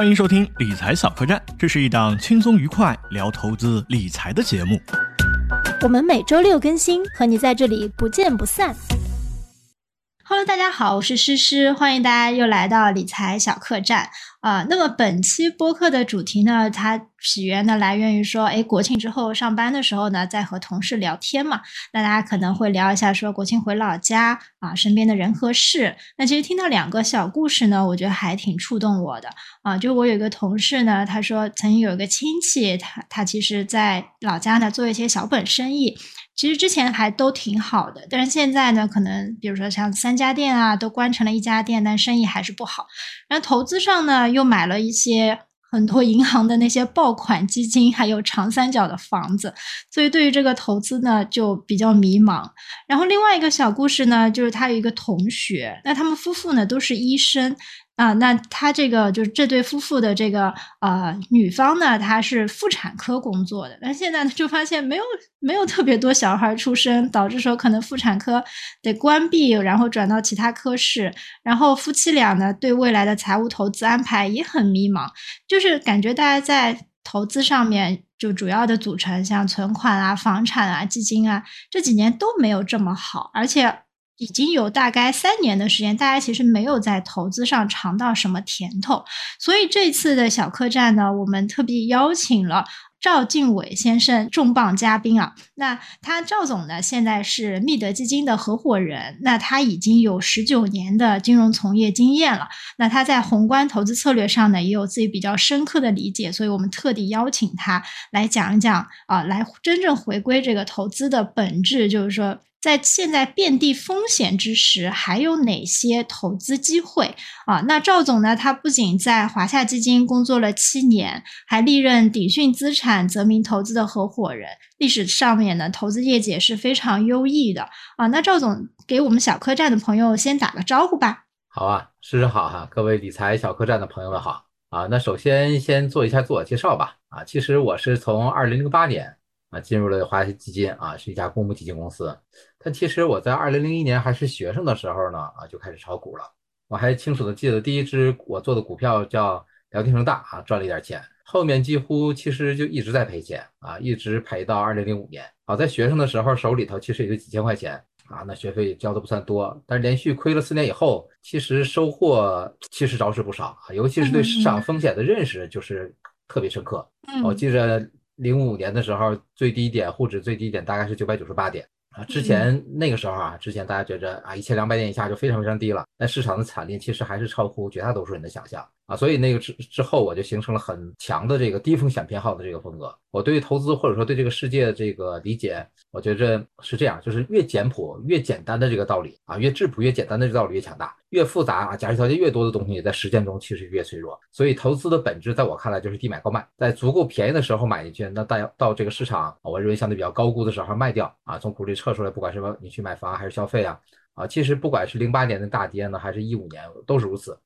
欢迎收听理财小客栈，这是一档轻松愉快聊投资理财的节目。我们每周六更新，和你在这里不见不散。Hello，大家好，我是诗诗，欢迎大家又来到理财小客栈啊。那么本期播客的主题呢，它起源呢来源于说，哎，国庆之后上班的时候呢，在和同事聊天嘛，那大家可能会聊一下说国庆回老家啊，身边的人和事。那其实听到两个小故事呢，我觉得还挺触动我的啊。就我有一个同事呢，他说曾经有一个亲戚，他他其实在老家呢做一些小本生意。其实之前还都挺好的，但是现在呢，可能比如说像三家店啊，都关成了一家店，但生意还是不好。然后投资上呢，又买了一些很多银行的那些爆款基金，还有长三角的房子，所以对于这个投资呢，就比较迷茫。然后另外一个小故事呢，就是他有一个同学，那他们夫妇呢都是医生。啊，那他这个就是这对夫妇的这个呃女方呢，她是妇产科工作的，但现在呢就发现没有没有特别多小孩出生，导致说可能妇产科得关闭，然后转到其他科室，然后夫妻俩呢对未来的财务投资安排也很迷茫，就是感觉大家在投资上面就主要的组成像存款啊、房产啊、基金啊这几年都没有这么好，而且。已经有大概三年的时间，大家其实没有在投资上尝到什么甜头，所以这次的小客栈呢，我们特别邀请了赵敬伟先生重磅嘉宾啊。那他赵总呢，现在是密德基金的合伙人，那他已经有十九年的金融从业经验了。那他在宏观投资策略上呢，也有自己比较深刻的理解，所以我们特地邀请他来讲一讲啊，来真正回归这个投资的本质，就是说。在现在遍地风险之时，还有哪些投资机会啊？那赵总呢？他不仅在华夏基金工作了七年，还历任鼎讯资产泽明投资的合伙人，历史上面呢，投资业绩也是非常优异的啊。那赵总给我们小客栈的朋友先打个招呼吧。好啊，诗诗好哈，各位理财小客栈的朋友们好啊。那首先先做一下自我介绍吧啊。其实我是从二零零八年。啊，进入了华夏基金啊，是一家公募基金公司。但其实我在二零零一年还是学生的时候呢，啊，就开始炒股了。我还清楚的记得第一只我做的股票叫辽天盛大啊，赚了一点钱。后面几乎其实就一直在赔钱啊，一直赔到二零零五年。好在学生的时候手里头其实也就几千块钱啊，那学费交的不算多。但是连续亏了四年以后，其实收获其实着实不少啊，尤其是对市场风险的认识就是特别深刻。我记着。零五年的时候，最低点沪指最低点大概是九百九十八点啊。之前那个时候啊，之前大家觉着啊，一千两百点以下就非常非常低了。但市场的惨烈其实还是超乎绝大多数人的想象啊。所以那个之之后，我就形成了很强的这个低风险偏好的这个风格。我对于投资或者说对这个世界的这个理解，我觉着是这样，就是越简朴越简单的这个道理啊，越质朴越简单的这个道理越强大。越复杂啊，假设条件越多的东西，在实践中其实越脆弱。所以投资的本质，在我看来就是低买高卖，在足够便宜的时候买进去，那到到这个市场，我认为相对比较高估的时候卖掉啊，从股里撤出来，不管是你去买房还是消费啊啊，其实不管是零八年的大跌呢，还是一五年都是如此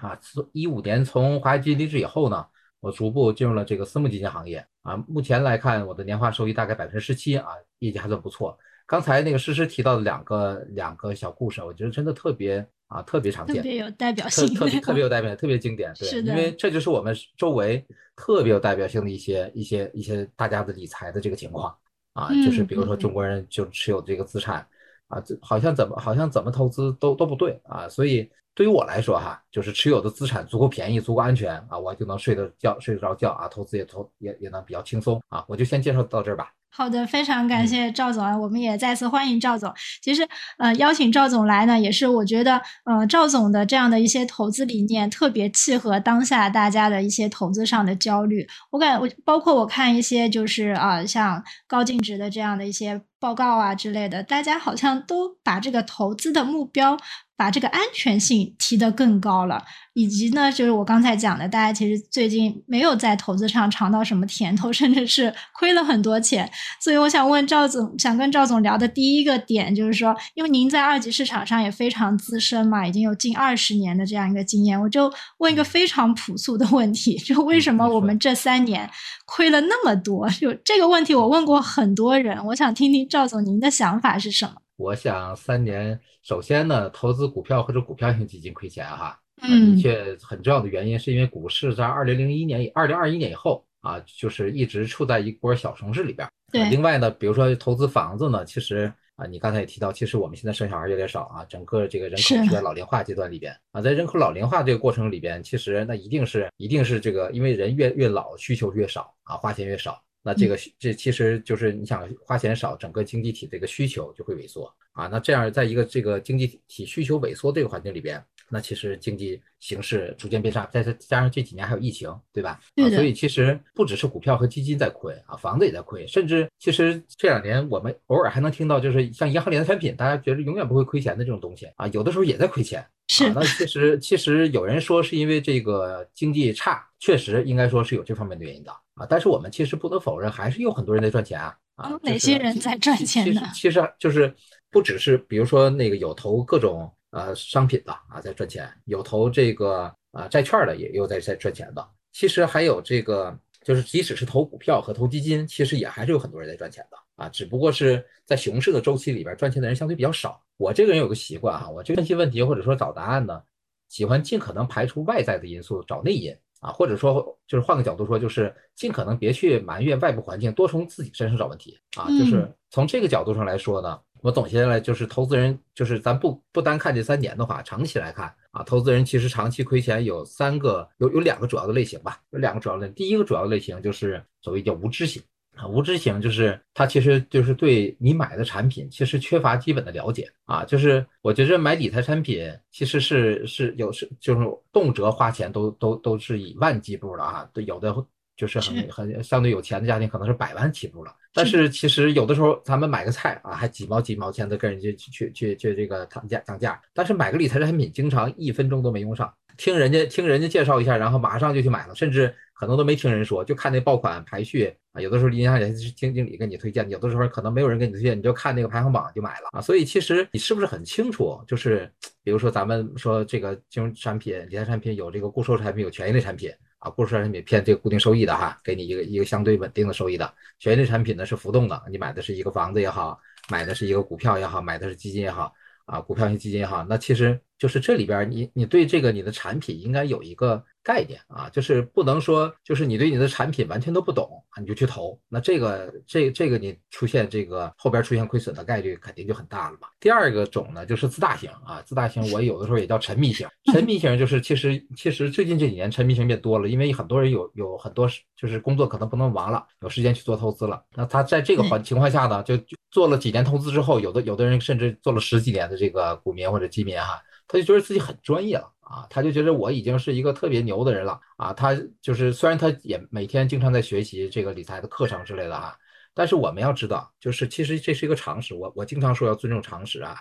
啊。一五年从华夏基金离职以后呢，我逐步进入了这个私募基金行业啊。目前来看，我的年化收益大概百分之十七啊，业绩还算不错。刚才那个诗诗提到的两个两个小故事，我觉得真的特别。啊，特别常见，特别有代表性，特别特别有代表性，特别经典。对，因为这就是我们周围特别有代表性的一些一些一些大家的理财的这个情况啊，就是比如说中国人就持有这个资产啊，这好像怎么好像怎么投资都都不对啊，所以对于我来说哈，就是持有的资产足够便宜，足够安全啊，我就能睡得觉睡得着觉啊，投资也投也也能比较轻松啊，我就先介绍到这儿吧。好的，非常感谢赵总啊！我们也再次欢迎赵总。其实，呃，邀请赵总来呢，也是我觉得，呃，赵总的这样的一些投资理念特别契合当下大家的一些投资上的焦虑。我感我包括我看一些就是啊，像高净值的这样的一些报告啊之类的，大家好像都把这个投资的目标。把这个安全性提得更高了，以及呢，就是我刚才讲的，大家其实最近没有在投资上尝到什么甜头，甚至是亏了很多钱。所以我想问赵总，想跟赵总聊的第一个点就是说，因为您在二级市场上也非常资深嘛，已经有近二十年的这样一个经验，我就问一个非常朴素的问题：就为什么我们这三年亏了那么多？就这个问题，我问过很多人，我想听听赵总您的想法是什么。我想三年，首先呢，投资股票或者股票型基金亏钱哈，嗯，的确很重要的原因是因为股市在二零零一年、二零二一年以后啊，就是一直处在一波小熊市里边。对。另外呢，比如说投资房子呢，其实。啊，你刚才也提到，其实我们现在生小孩越来越少啊，整个这个人口是在老龄化阶段里边啊，在人口老龄化这个过程里边，其实那一定是一定是这个，因为人越越老，需求越少啊，花钱越少，那这个这其实就是你想花钱少，整个经济体这个需求就会萎缩啊，那这样在一个这个经济体需求萎缩这个环境里边。那其实经济形势逐渐变差，再再加上这几年还有疫情，对吧？对所以其实不只是股票和基金在亏啊，房子也在亏，甚至其实这两年我们偶尔还能听到，就是像银行理财产品，大家觉得永远不会亏钱的这种东西啊，有的时候也在亏钱。是。那其实其实有人说是因为这个经济差，确实应该说是有这方面的原因的啊。但是我们其实不能否认，还是有很多人在赚钱啊。啊，哪些人在赚钱呢？其实就是不只是，比如说那个有投各种。呃，商品的啊，在赚钱，有投这个啊债券的，也有在在赚钱的。其实还有这个，就是即使是投股票和投基金，其实也还是有很多人在赚钱的啊。只不过是在熊市的周期里边，赚钱的人相对比较少。我这个人有个习惯啊，我这分析问题或者说找答案呢，喜欢尽可能排除外在的因素，找内因啊，或者说就是换个角度说，就是尽可能别去埋怨外部环境，多从自己身上找问题啊。就是从这个角度上来说呢。我总结下来就是，投资人就是咱不不单看这三年的话，长期来看啊，投资人其实长期亏钱有三个，有有两个主要的类型吧，有两个主要类。第一个主要类型就是所谓叫无知型啊，无知型就是他其实就是对你买的产品其实缺乏基本的了解啊，就是我觉着买理财产品其实是是有是就是动辄花钱都都都是以万计步的啊，有的。就是很很相对有钱的家庭，可能是百万起步了。但是其实有的时候，咱们买个菜啊，还几毛几毛钱的跟人家去去去去这个谈价讲价。但是买个理财产品，经常一分钟都没用上，听人家听人家介绍一下，然后马上就去买了，甚至可能都没听人说，就看那爆款排序啊。有的时候银行也是听经理给你推荐，有的时候可能没有人给你推荐，你就看那个排行榜就买了啊。所以其实你是不是很清楚？就是比如说咱们说这个金融产品、理财产品有这个固收产品，有权益类产品。啊，固收产品偏这个固定收益的哈，给你一个一个相对稳定的收益的。权益类产品呢是浮动的，你买的是一个房子也好，买的是一个股票也好，买的是基金也好，啊，股票型基金也好，那其实就是这里边你你对这个你的产品应该有一个。概念啊，就是不能说，就是你对你的产品完全都不懂啊，你就去投，那这个这这个你出现这个后边出现亏损的概率肯定就很大了嘛。第二个种呢，就是自大型啊，自大型我有的时候也叫沉迷型，沉迷型就是其实其实最近这几年沉迷型变多了，因为很多人有有很多就是工作可能不能忙了，有时间去做投资了，那他在这个环情况下呢，就做了几年投资之后，有的有的人甚至做了十几年的这个股民或者基民哈，他就觉得自己很专业了。啊，他就觉得我已经是一个特别牛的人了啊！他就是虽然他也每天经常在学习这个理财的课程之类的啊，但是我们要知道，就是其实这是一个常识。我我经常说要尊重常识啊，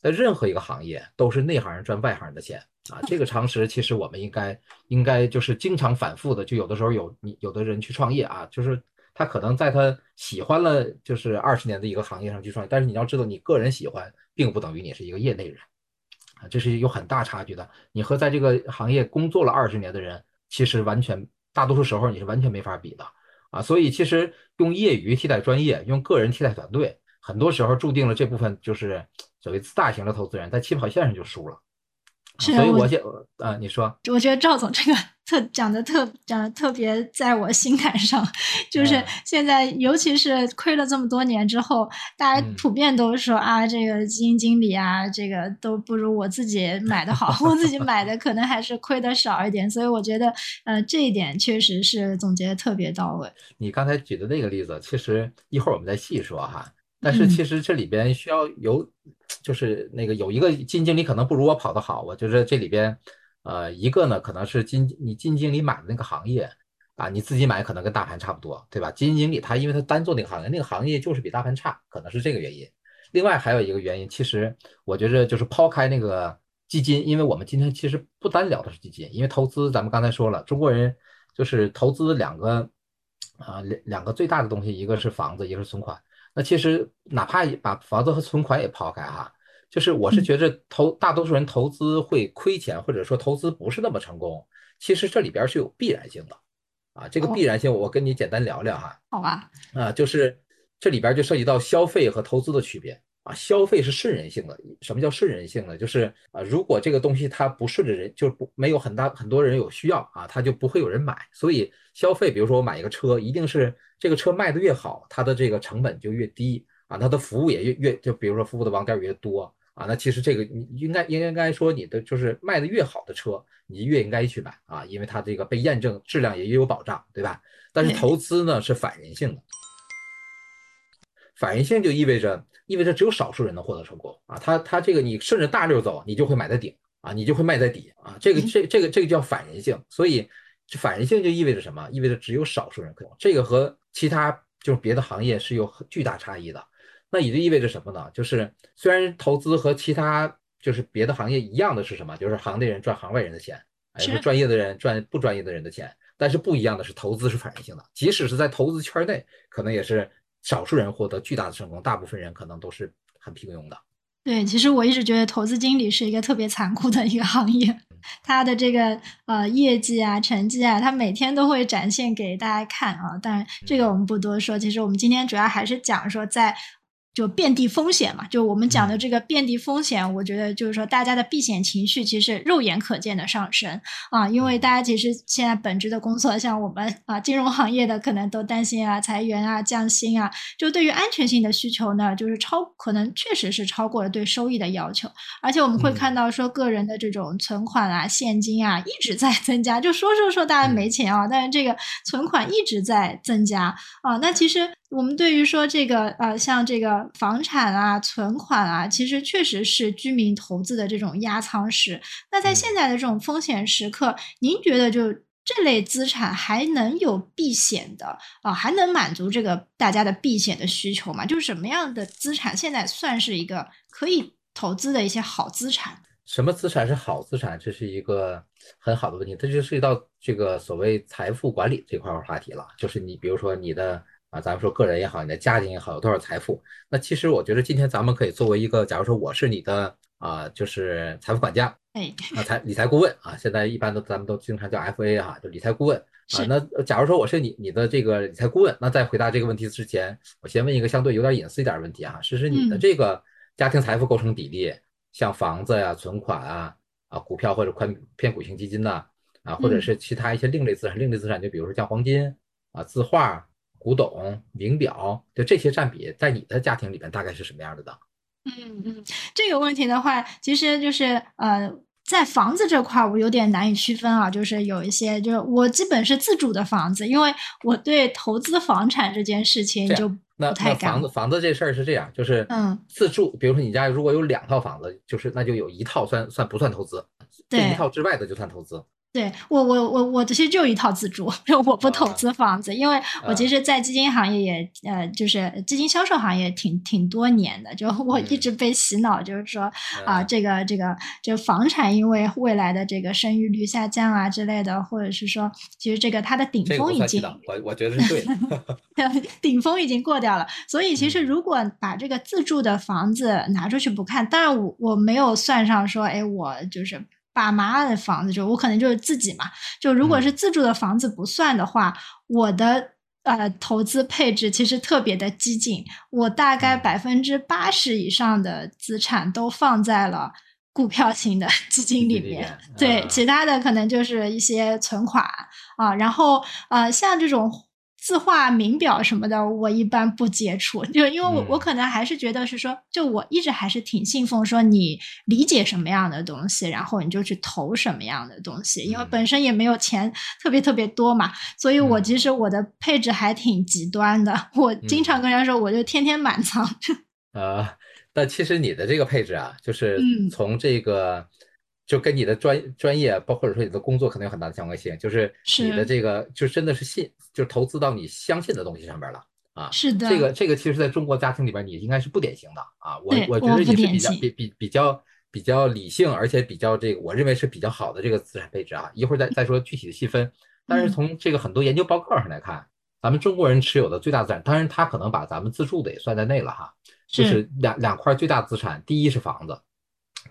在任何一个行业都是内行人赚外行人的钱啊！这个常识其实我们应该应该就是经常反复的，就有的时候有你有的人去创业啊，就是他可能在他喜欢了就是二十年的一个行业上去创业，但是你要知道，你个人喜欢并不等于你是一个业内人。这是有很大差距的。你和在这个行业工作了二十年的人，其实完全大多数时候你是完全没法比的啊。所以其实用业余替代专业，用个人替代团队，很多时候注定了这部分就是所谓自大型的投资人，在起跑线上就输了。所以我就啊，你说，我觉得赵总这个特讲的特讲的特别在我心坎上，就是现在尤其是亏了这么多年之后，大家普遍都说啊，这个基金经理啊，这个都不如我自己买的好，我自己买的可能还是亏的少一点，所以我觉得呃这一点确实是总结的特别到位。你刚才举的那个例子，其实一会儿我们再细说哈。但是其实这里边需要有，就是那个有一个基金经理可能不如我跑得好，我觉得这里边，呃，一个呢可能是金你基金经理买的那个行业啊，你自己买可能跟大盘差不多，对吧？基金经理他因为他单做那个行业，那个行业就是比大盘差，可能是这个原因。另外还有一个原因，其实我觉着就是抛开那个基金，因为我们今天其实不单聊的是基金，因为投资咱们刚才说了，中国人就是投资两个啊两两个最大的东西，一个是房子，一个是存款。那其实哪怕把房子和存款也抛开哈，就是我是觉着投大多数人投资会亏钱，或者说投资不是那么成功，其实这里边是有必然性的，啊，这个必然性我跟你简单聊聊哈。好吧。啊，就是这里边就涉及到消费和投资的区别啊，消费是顺人性的。什么叫顺人性呢？就是啊，如果这个东西它不顺着人，就是不没有很大很多人有需要啊，它就不会有人买。所以消费，比如说我买一个车，一定是这个车卖的越好，它的这个成本就越低啊，它的服务也越越就比如说服务的网点越多啊，那其实这个你应该应该说你的就是卖的越好的车，你越应该去买啊，因为它这个被验证质量也越有保障，对吧？但是投资呢是反人性的。反人性就意味着，意味着只有少数人能获得成功啊！他他这个你顺着大溜走，你就会买在顶啊，你就会卖在底啊！这个这这个这个叫反人性，所以反人性就意味着什么？意味着只有少数人可以。这个和其他就是别的行业是有巨大差异的。那也就意味着什么呢？就是虽然投资和其他就是别的行业一样的是什么？就是行内人赚行外人的钱，也是专业的人赚不专业的人的钱。但是不一样的是，投资是反人性的，即使是在投资圈内，可能也是。少数人获得巨大的成功，大部分人可能都是很平庸的。对，其实我一直觉得投资经理是一个特别残酷的一个行业，他的这个呃业绩啊、成绩啊，他每天都会展现给大家看啊。当然，这个我们不多说。其实我们今天主要还是讲说在。就遍地风险嘛，就我们讲的这个遍地风险，我觉得就是说大家的避险情绪其实肉眼可见的上升。啊，因为大家其实现在本职的工作，像我们啊金融行业的可能都担心啊裁员啊降薪啊，就对于安全性的需求呢，就是超可能确实是超过了对收益的要求，而且我们会看到说个人的这种存款啊现金啊一直在增加，就说说说大家没钱啊，但是这个存款一直在增加。啊，那其实。我们对于说这个呃，像这个房产啊、存款啊，其实确实是居民投资的这种压舱石。那在现在的这种风险时刻，您觉得就这类资产还能有避险的啊，还能满足这个大家的避险的需求吗？就是什么样的资产现在算是一个可以投资的一些好资产？什么资产是好资产？这是一个很好的问题，这就涉及到这个所谓财富管理这块话题了。就是你比如说你的。啊，咱们说个人也好，你的家庭也好，有多少财富？那其实我觉得今天咱们可以作为一个，假如说我是你的啊，就是财富管家，哎，啊财理财顾问啊，现在一般都咱们都经常叫 FA 哈，就理财顾问啊。那假如说我是你你的这个理财顾问，那在回答这个问题之前，我先问一个相对有点隐私一点的问题啊，是是你的这个家庭财富构成比例，像房子呀、存款啊、啊股票或者宽偏股型基金呐，啊，或者是其他一些另类资产，另类资产就比如说像黄金啊、字画。古董、名表，就这些占比，在你的家庭里面大概是什么样的呢？嗯嗯，这个问题的话，其实就是呃，在房子这块，我有点难以区分啊。就是有一些，就是我基本是自住的房子，因为我对投资房产这件事情就不太敢。房子房子这事儿是这样，就是嗯，自住，比如说你家如果有两套房子，就是那就有一套算算不算投资，这一套之外的就算投资。对我我我我其实就一套自住，我不投资房子，因为我其实，在基金行业也呃，就是基金销售行业挺挺多年的，就我一直被洗脑，就是说啊，这个这个就房产，因为未来的这个生育率下降啊之类的，或者是说，其实这个它的顶峰已经，我我觉得是对的，顶峰已经过掉了，所以其实如果把这个自住的房子拿出去不看，当然我我没有算上说，哎，我就是。爸妈的房子就我可能就是自己嘛，就如果是自住的房子不算的话，我的呃投资配置其实特别的激进，我大概百分之八十以上的资产都放在了股票型的基金里面，对，其他的可能就是一些存款啊，然后呃像这种。字画、名表什么的，我一般不接触，就因为我我可能还是觉得是说，就我一直还是挺信奉说，你理解什么样的东西，然后你就去投什么样的东西，因为本身也没有钱特别特别多嘛，所以我其实我的配置还挺极端的，我经常跟人家说，我就天天满 仓。呃，但其实你的这个配置啊，就是从这个。就跟你的专专业，包或者说你的工作可能有很大的相关性，就是你的这个就真的是信，就投资到你相信的东西上边了啊。是的，这个这个其实在中国家庭里边，你应该是不典型的啊。我我觉得你是比较比比比较比较理性，而且比较这个，我认为是比较好的这个资产配置啊。一会儿再再说具体的细分，但是从这个很多研究报告上来看，咱们中国人持有的最大资产，当然他可能把咱们自住的也算在内了哈，就是两两块最大资产，第一是房子，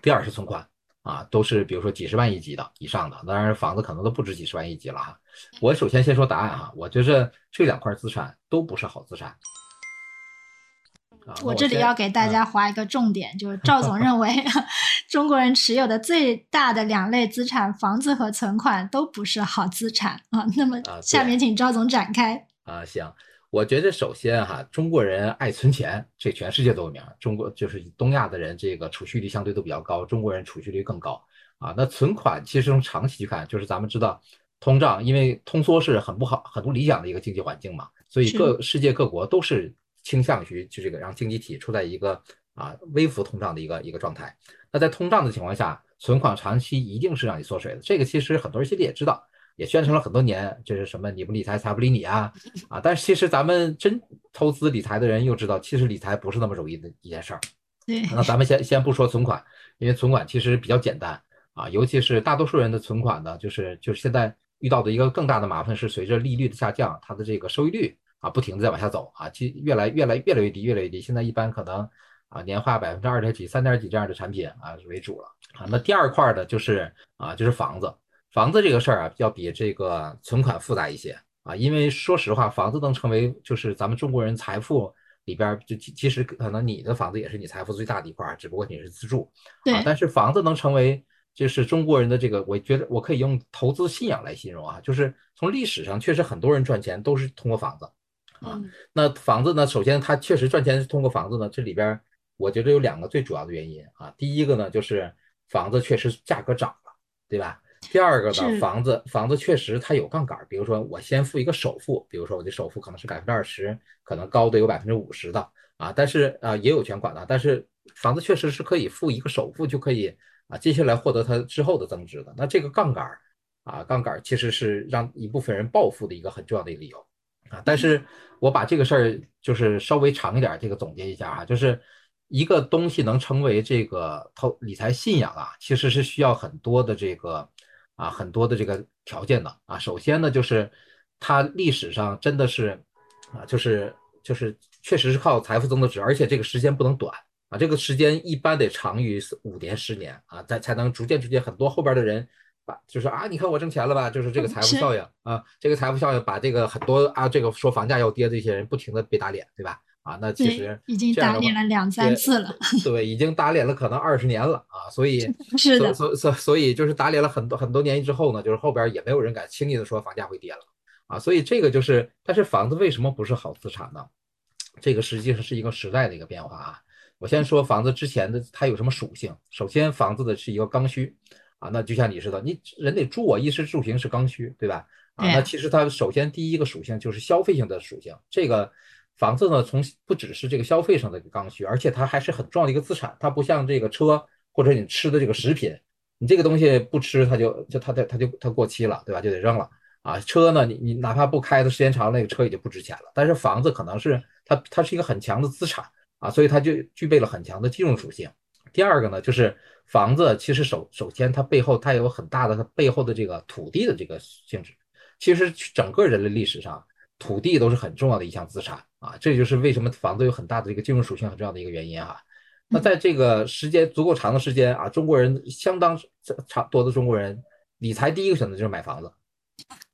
第二是存款。啊，都是比如说几十万一级的以上的，当然房子可能都不止几十万一级了哈。我首先先说答案哈，我觉着这两块资产都不是好资产。我这里要给大家划一个重点，就是赵总认为，中国人持有的最大的两类资产，房子和存款都不是好资产啊。那么下面请赵总展开啊。行，我觉得首先哈，中国人爱存钱，这全世界都有名。中国就是东亚的人，这个储蓄率相对都比较高，中国人储蓄率更高啊。那存款其实从长期去看，就是咱们知道通，胀，因为通缩是很不好、很不理想的一个经济环境嘛，所以各世界各国都是。倾向于就这个让经济体处在一个啊微幅通胀的一个一个状态。那在通胀的情况下，存款长期一定是让你缩水的。这个其实很多人心里也知道，也宣传了很多年，就是什么你不理财，财不理你啊啊！但是其实咱们真投资理财的人又知道，其实理财不是那么容易的一件事儿。对。那咱们先先不说存款，因为存款其实比较简单啊，尤其是大多数人的存款呢，就是就是现在遇到的一个更大的麻烦是，随着利率的下降，它的这个收益率。啊，不停的在往下走啊，其越来越来越来越低，越来越低。现在一般可能啊，年化百分之二点几、三点几这样的产品啊为主了啊。那第二块的就是啊，就是房子。房子这个事儿啊，要比这个存款复杂一些啊，因为说实话，房子能成为就是咱们中国人财富里边就其实可能你的房子也是你财富最大的一块，只不过你是自住。对。但是房子能成为就是中国人的这个，我觉得我可以用投资信仰来形容啊，就是从历史上确实很多人赚钱都是通过房子。啊，那房子呢？首先，它确实赚钱是通过房子呢。这里边我觉得有两个最主要的原因啊。第一个呢，就是房子确实价格涨了，对吧？第二个呢，房子房子确实它有杠杆，比如说我先付一个首付，比如说我的首付可能是百分之二十，可能高的有百分之五十的啊。但是啊，也有全款的，但是房子确实是可以付一个首付就可以啊，接下来获得它之后的增值的。那这个杠杆啊，杠杆其实是让一部分人暴富的一个很重要的一个理由。啊，但是我把这个事儿就是稍微长一点，这个总结一下哈，就是一个东西能成为这个投理财信仰啊，其实是需要很多的这个啊很多的这个条件的啊。首先呢，就是它历史上真的是啊，就是就是确实是靠财富增值，而且这个时间不能短啊，这个时间一般得长于五年十年啊，才才能逐渐逐渐很多后边的人。把就是啊，你看我挣钱了吧？就是这个财富效应啊，这个财富效应把这个很多啊，这个说房价要跌这些人不停的被打脸，对吧？啊，那其实已经打脸了两三次了，对，已经打脸了可能二十年了啊，所以是的，所所所以就是打脸了很多很多年之后呢，就是后边也没有人敢轻易的说房价会跌了啊，所以这个就是，但是房子为什么不是好资产呢？这个实际上是一个时代的一个变化啊。我先说房子之前的它有什么属性，首先房子的是一个刚需。啊，那就像你似的，你人得住啊，衣食住行是刚需，对吧？啊，那其实它首先第一个属性就是消费性的属性。这个房子呢，从不只是这个消费上的一个刚需，而且它还是很重要的一个资产。它不像这个车或者你吃的这个食品，你这个东西不吃，它就就它它它就它过期了，对吧？就得扔了。啊，车呢，你你哪怕不开的时间长，那个车也就不值钱了。但是房子可能是它它是一个很强的资产啊，所以它就具备了很强的金融属性。第二个呢，就是房子其实首首先它背后它有很大的它背后的这个土地的这个性质。其实整个人类历史上，土地都是很重要的一项资产啊，这就是为什么房子有很大的一个金融属性很重要的一个原因哈。那在这个时间足够长的时间啊，中国人相当长多的中国人理财第一个选择就是买房子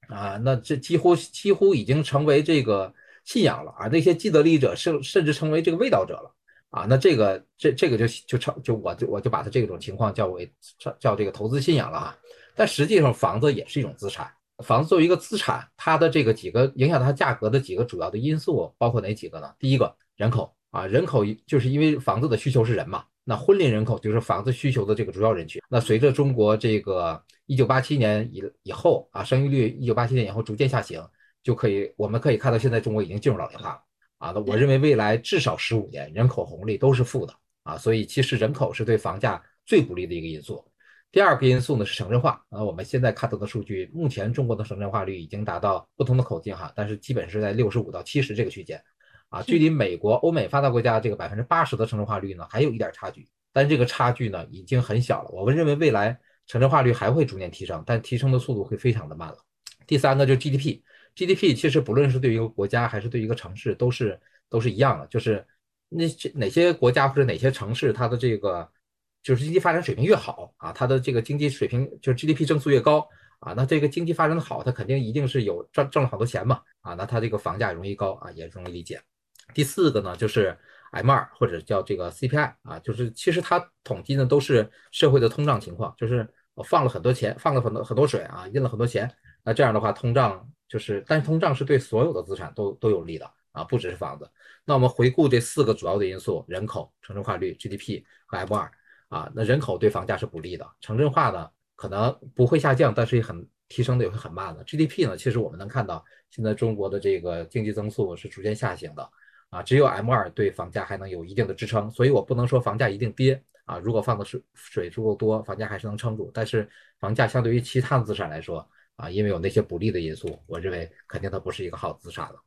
啊，那这几乎几乎已经成为这个信仰了啊，那些既得利益者甚甚至成为这个味道者了。啊，那这个这这个就就成就我就我就把它这种情况叫为叫叫这个投资信仰了啊。但实际上房子也是一种资产，房子作为一个资产，它的这个几个影响它价格的几个主要的因素包括哪几个呢？第一个人口啊，人口就是因为房子的需求是人嘛，那婚龄人口就是房子需求的这个主要人群。那随着中国这个一九八七年以以后啊，生育率一九八七年以后逐渐下行，就可以我们可以看到现在中国已经进入老龄化了。啊，那我认为未来至少十五年人口红利都是负的啊，所以其实人口是对房价最不利的一个因素。第二个因素呢是城镇化啊，我们现在看到的数据，目前中国的城镇化率已经达到不同的口径哈，但是基本是在六十五到七十这个区间啊，距离美国、欧美发达国家这个百分之八十的城镇化率呢还有一点差距，但这个差距呢已经很小了。我们认为未来城镇化率还会逐年提升，但提升的速度会非常的慢了。第三个就是 GDP。GDP 其实不论是对于一个国家还是对于一个城市，都是都是一样的，就是那些哪些国家或者哪些城市，它的这个就是经济发展水平越好啊，它的这个经济水平就是 GDP 增速越高啊，那这个经济发展的好，它肯定一定是有赚挣了好多钱嘛啊，那它这个房价容易高啊，也容易理解。第四个呢，就是 M 二或者叫这个 CPI 啊，就是其实它统计的都是社会的通胀情况，就是我放了很多钱，放了很多很多水啊，印了很多钱，那这样的话通胀就是，但是通胀是对所有的资产都都有利的啊，不只是房子。那我们回顾这四个主要的因素：人口、城镇化率、GDP 和 M 二啊，那人口对房价是不利的，城镇化呢可能不会下降，但是也很提升的也会很慢的。GDP 呢，其实我们能看到现在中国的这个经济增速是逐渐下行的。啊，只有 M 二对房价还能有一定的支撑，所以我不能说房价一定跌啊。如果放的水水足够多，房价还是能撑住。但是房价相对于其他的资产来说啊，因为有那些不利的因素，我认为肯定它不是一个好资产了。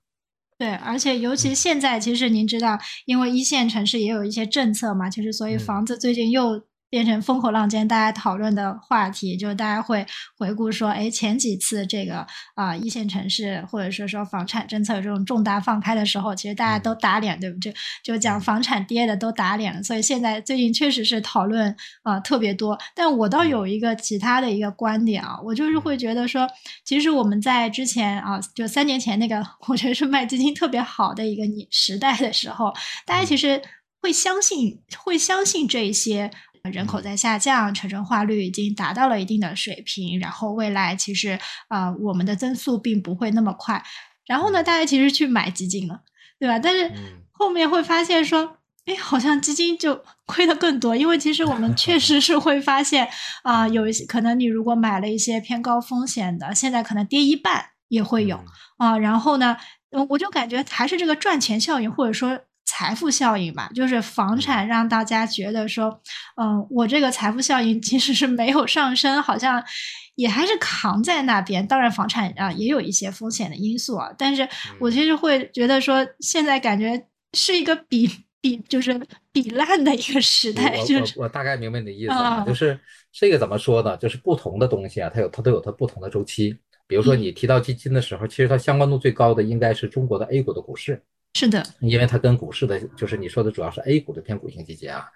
对，而且尤其现在，其实您知道，因为一线城市也有一些政策嘛，其实所以房子最近又。变成风口浪尖，大家讨论的话题，就是大家会回顾说，哎，前几次这个啊一线城市或者说说房产政策这种重大放开的时候，其实大家都打脸，对不对？就讲房产跌的都打脸了，所以现在最近确实是讨论啊特别多。但我倒有一个其他的一个观点啊，我就是会觉得说，其实我们在之前啊，就三年前那个我觉得是卖基金特别好的一个时代的时候，大家其实会相信会相信这些。人口在下降，城镇化率已经达到了一定的水平，然后未来其实啊，我们的增速并不会那么快。然后呢，大家其实去买基金了，对吧？但是后面会发现说，哎，好像基金就 亏的更多，因为其实我们确实是会发现啊，有一些可能你如果买了一些偏高风险的，现在可能跌一半也会有啊。然后呢，我就感觉还是这个赚钱效应，或者说。财富效应吧，就是房产让大家觉得说，嗯，我这个财富效应其实是没有上升，好像也还是扛在那边。当然，房产啊也有一些风险的因素啊，但是我其实会觉得说，现在感觉是一个比比就是比烂的一个时代。就是我大概明白你的意思，就是这个怎么说呢？就是不同的东西啊，它有它都有它不同的周期。比如说你提到基金的时候，其实它相关度最高的应该是中国的 A 股的股市。是的，因为它跟股市的，就是你说的主要是 A 股的偏股型基金啊，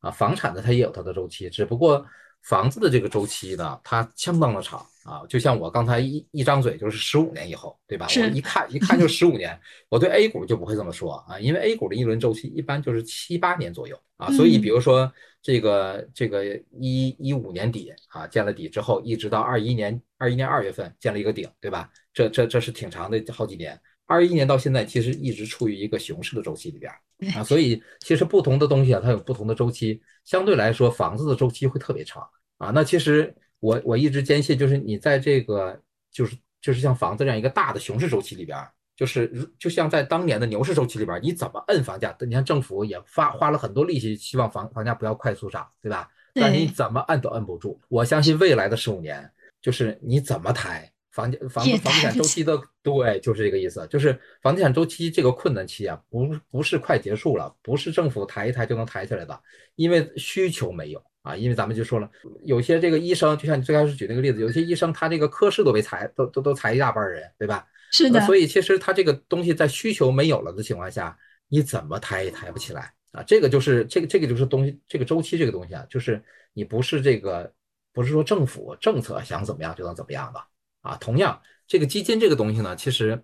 啊，房产的它也有它的周期，只不过房子的这个周期呢，它相当的长啊，就像我刚才一一张嘴就是十五年以后，对吧？我一看一看就十五年，我对 A 股就不会这么说啊，因为 A 股的一轮周期一般就是七八年左右啊，所以比如说这个这个一一五年底啊见了底之后，一直到二一年二一年二月份见了一个顶，对吧？这这这是挺长的好几年。二一年到现在，其实一直处于一个熊市的周期里边 啊，所以其实不同的东西啊，它有不同的周期。相对来说，房子的周期会特别长啊。那其实我我一直坚信，就是你在这个就是就是像房子这样一个大的熊市周期里边，就是就像在当年的牛市周期里边，你怎么摁房价？你看政府也发花了很多力气，希望房房价不要快速涨，对吧？但你怎么摁都摁不住。我相信未来的十五年，就是你怎么抬。房价、房、房地产周期的对，就是这个意思，就是房地产周期这个困难期啊，不不是快结束了，不是政府抬一抬就能抬起来的，因为需求没有啊，因为咱们就说了，有些这个医生，就像你最开始举那个例子，有些医生他这个科室都被裁，都都都裁一大半人，对吧？是的。所以其实他这个东西在需求没有了的情况下，你怎么抬也抬不起来啊。这个就是这个这个就是东西，这个周期这个东西啊，就是你不是这个不是说政府政策想怎么样就能怎么样的。啊，同样，这个基金这个东西呢，其实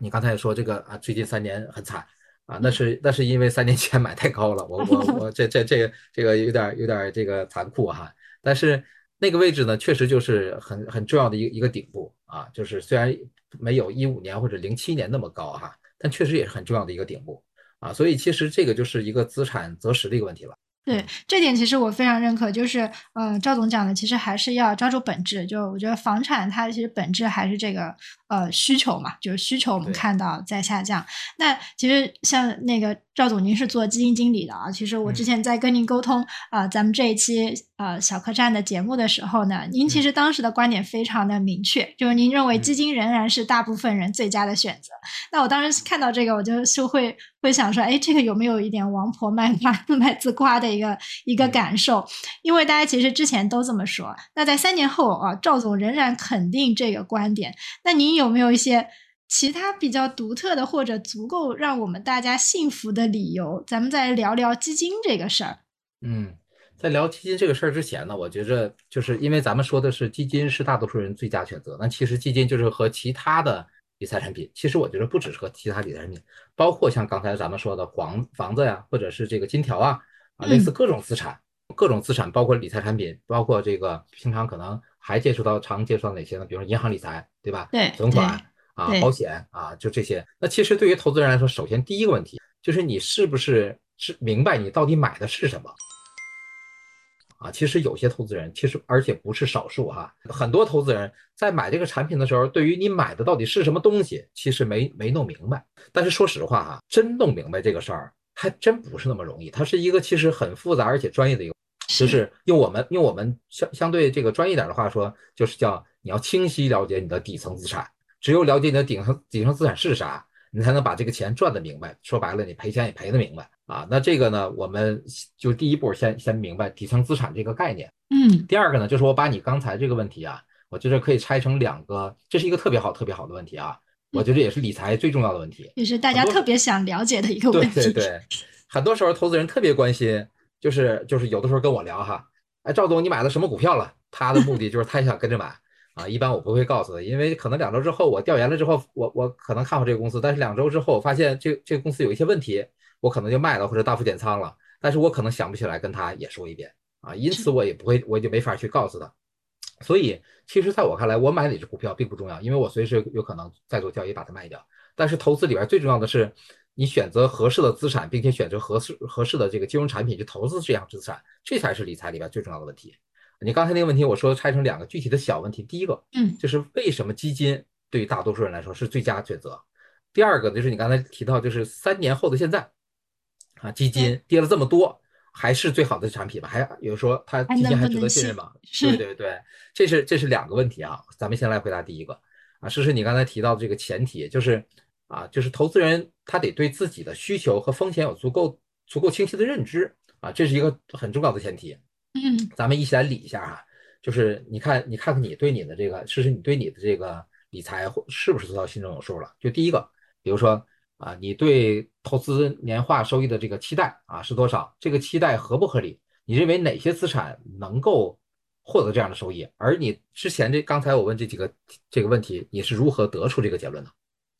你刚才也说这个啊，最近三年很惨啊，那是那是因为三年前买太高了，我我我 这这这个这个有点有点这个残酷哈。但是那个位置呢，确实就是很很重要的一个一个顶部啊，就是虽然没有一五年或者零七年那么高哈，但确实也是很重要的一个顶部啊。所以其实这个就是一个资产择时的一个问题了。对这点，其实我非常认可。就是，呃，赵总讲的，其实还是要抓住本质。就我觉得房产它其实本质还是这个，呃，需求嘛，就是需求我们看到在下降。那其实像那个。赵总，您是做基金经理的啊？其实我之前在跟您沟通啊，咱们这一期呃小客栈的节目的时候呢，您其实当时的观点非常的明确，就是您认为基金仍然是大部分人最佳的选择。那我当时看到这个，我就就会会想说，哎，这个有没有一点王婆卖瓜 卖自夸的一个一个感受？因为大家其实之前都这么说。那在三年后啊，赵总仍然肯定这个观点。那您有没有一些？其他比较独特的或者足够让我们大家信服的理由，咱们再聊聊基金这个事儿。嗯，在聊基金这个事儿之前呢，我觉着就是因为咱们说的是基金是大多数人最佳选择，那其实基金就是和其他的理财产品。其实我觉得不只是和其他理财产品，包括像刚才咱们说的房房子呀，或者是这个金条啊啊，类似各种资产，各种资产包括理财产品，包括这个平常可能还接触到常接触到哪些呢？比如说银行理财，对吧？对，存款啊，保险啊，就这些。那其实对于投资人来说，首先第一个问题就是你是不是是明白你到底买的是什么？啊，其实有些投资人，其实而且不是少数哈，很多投资人在买这个产品的时候，对于你买的到底是什么东西，其实没没弄明白。但是说实话哈，真弄明白这个事儿，还真不是那么容易。它是一个其实很复杂而且专业的一个，就是用我们用我们相相对这个专业点的话说，就是叫你要清晰了解你的底层资产，只有了解你的顶层底层资产是啥，你才能把这个钱赚得明白。说白了，你赔钱也赔得明白。啊，那这个呢，我们就第一步先先明白底层资产这个概念。嗯，第二个呢，就是我把你刚才这个问题啊，我觉得可以拆成两个，这是一个特别好特别好的问题啊，我觉得也是理财最重要的问题，也是大家特别想了解的一个问题。对对 对，很多时候投资人特别关心，就是就是有的时候跟我聊哈，哎，赵总你买了什么股票了？他的目的就是他也想跟着买啊，一般我不会告诉他，因为可能两周之后我调研了之后，我我可能看好这个公司，但是两周之后我发现这这个公司有一些问题。我可能就卖了或者大幅减仓了，但是我可能想不起来跟他也说一遍啊，因此我也不会，我就没法去告诉他。所以其实在我看来，我买哪只股票并不重要，因为我随时有可能再做交易把它卖掉。但是投资里边最重要的是，你选择合适的资产，并且选择合适合适的这个金融产品去投资这样资产，这才是理财里边最重要的问题。你刚才那个问题，我说拆成两个具体的小问题，第一个，嗯，就是为什么基金对于大多数人来说是最佳选择？第二个就是你刚才提到，就是三年后的现在。啊，基金跌了这么多，还是最好的产品吗？还有说它基金还值得信任吗？对对对，这是这是两个问题啊。咱们先来回答第一个啊，诗诗，你刚才提到的这个前提就是啊，就是投资人他得对自己的需求和风险有足够足够清晰的认知啊，这是一个很重要的前提。嗯，咱们一起来理一下哈，就是你看你看看你对你的这个，其实，你对你的这个理财是不是做到心中有数了？就第一个，比如说。啊，你对投资年化收益的这个期待啊是多少？这个期待合不合理？你认为哪些资产能够获得这样的收益？而你之前这刚才我问这几个这个问题，你是如何得出这个结论的？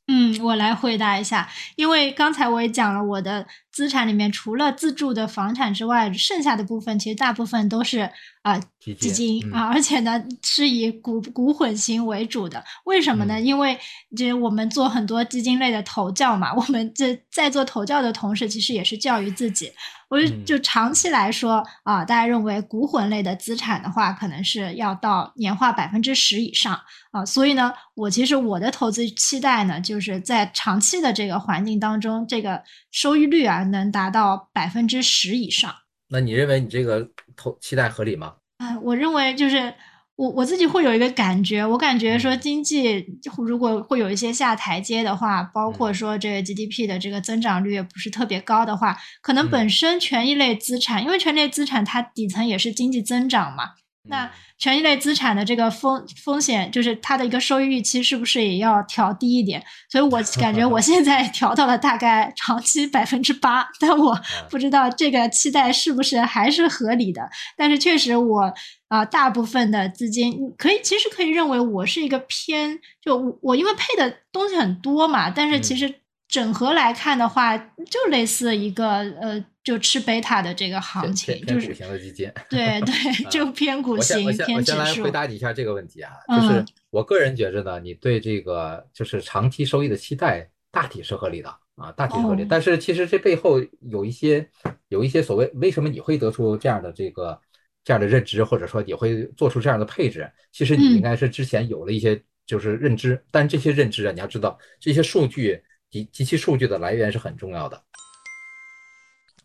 嗯，我来回答一下，因为刚才我也讲了，我的资产里面除了自住的房产之外，剩下的部分其实大部分都是啊基金啊，而且呢是以股股混型为主的。为什么呢？因为就是我们做很多基金类的投教嘛，我们这在做投教的同时，其实也是教育自己。我就就长期来说啊，大家认为股混类的资产的话，可能是要到年化百分之十以上啊，所以呢，我其实我的投资期待呢，就是在长期的这个环境当中，这个收益率啊能达到百分之十以上。那你认为你这个投期待合理吗？啊，我认为就是。我我自己会有一个感觉，我感觉说经济如果会有一些下台阶的话，包括说这个 GDP 的这个增长率也不是特别高的话，可能本身权益类资产，因为权益类资产它底层也是经济增长嘛。那权益类资产的这个风风险，就是它的一个收益预期，是不是也要调低一点？所以我感觉我 现在调到了大概长期百分之八，但我不知道这个期待是不是还是合理的。但是确实，我啊，大部分的资金可以，其实可以认为我是一个偏，就我因为配的东西很多嘛，但是其实。整合来看的话，就类似一个呃，就吃贝塔的这个行情，就是偏股型的基金。对对，就偏股型偏指数。我先来回答你一下这个问题啊，就是我个人觉着呢，你对这个就是长期收益的期待大体是合理的啊，大体合理。但是其实这背后有一些有一些所谓为什么你会得出这样的这个这样的认知，或者说你会做出这样的配置，其实你应该是之前有了一些就是认知，但这些认知啊，你要知道这些数据。及及其数据的来源是很重要的，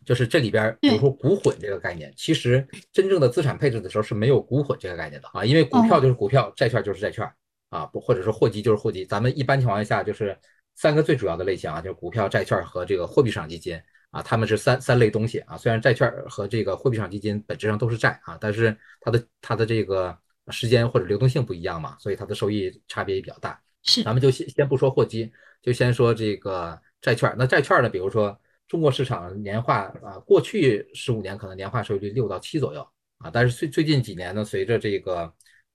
就是这里边，比如说股混这个概念，其实真正的资产配置的时候是没有股混这个概念的啊，因为股票就是股票，债券就是债券啊，不或者说货基就是货基，咱们一般情况下就是三个最主要的类型啊，就是股票、债券和这个货币市场基金啊，他们是三三类东西啊。虽然债券和这个货币市场基金本质上都是债啊，但是它的它的这个时间或者流动性不一样嘛，所以它的收益差别也比较大。是，咱们就先先不说货基。就先说这个债券，那债券呢？比如说中国市场年化啊，过去十五年可能年化收益率六到七左右啊，但是最最近几年呢，随着这个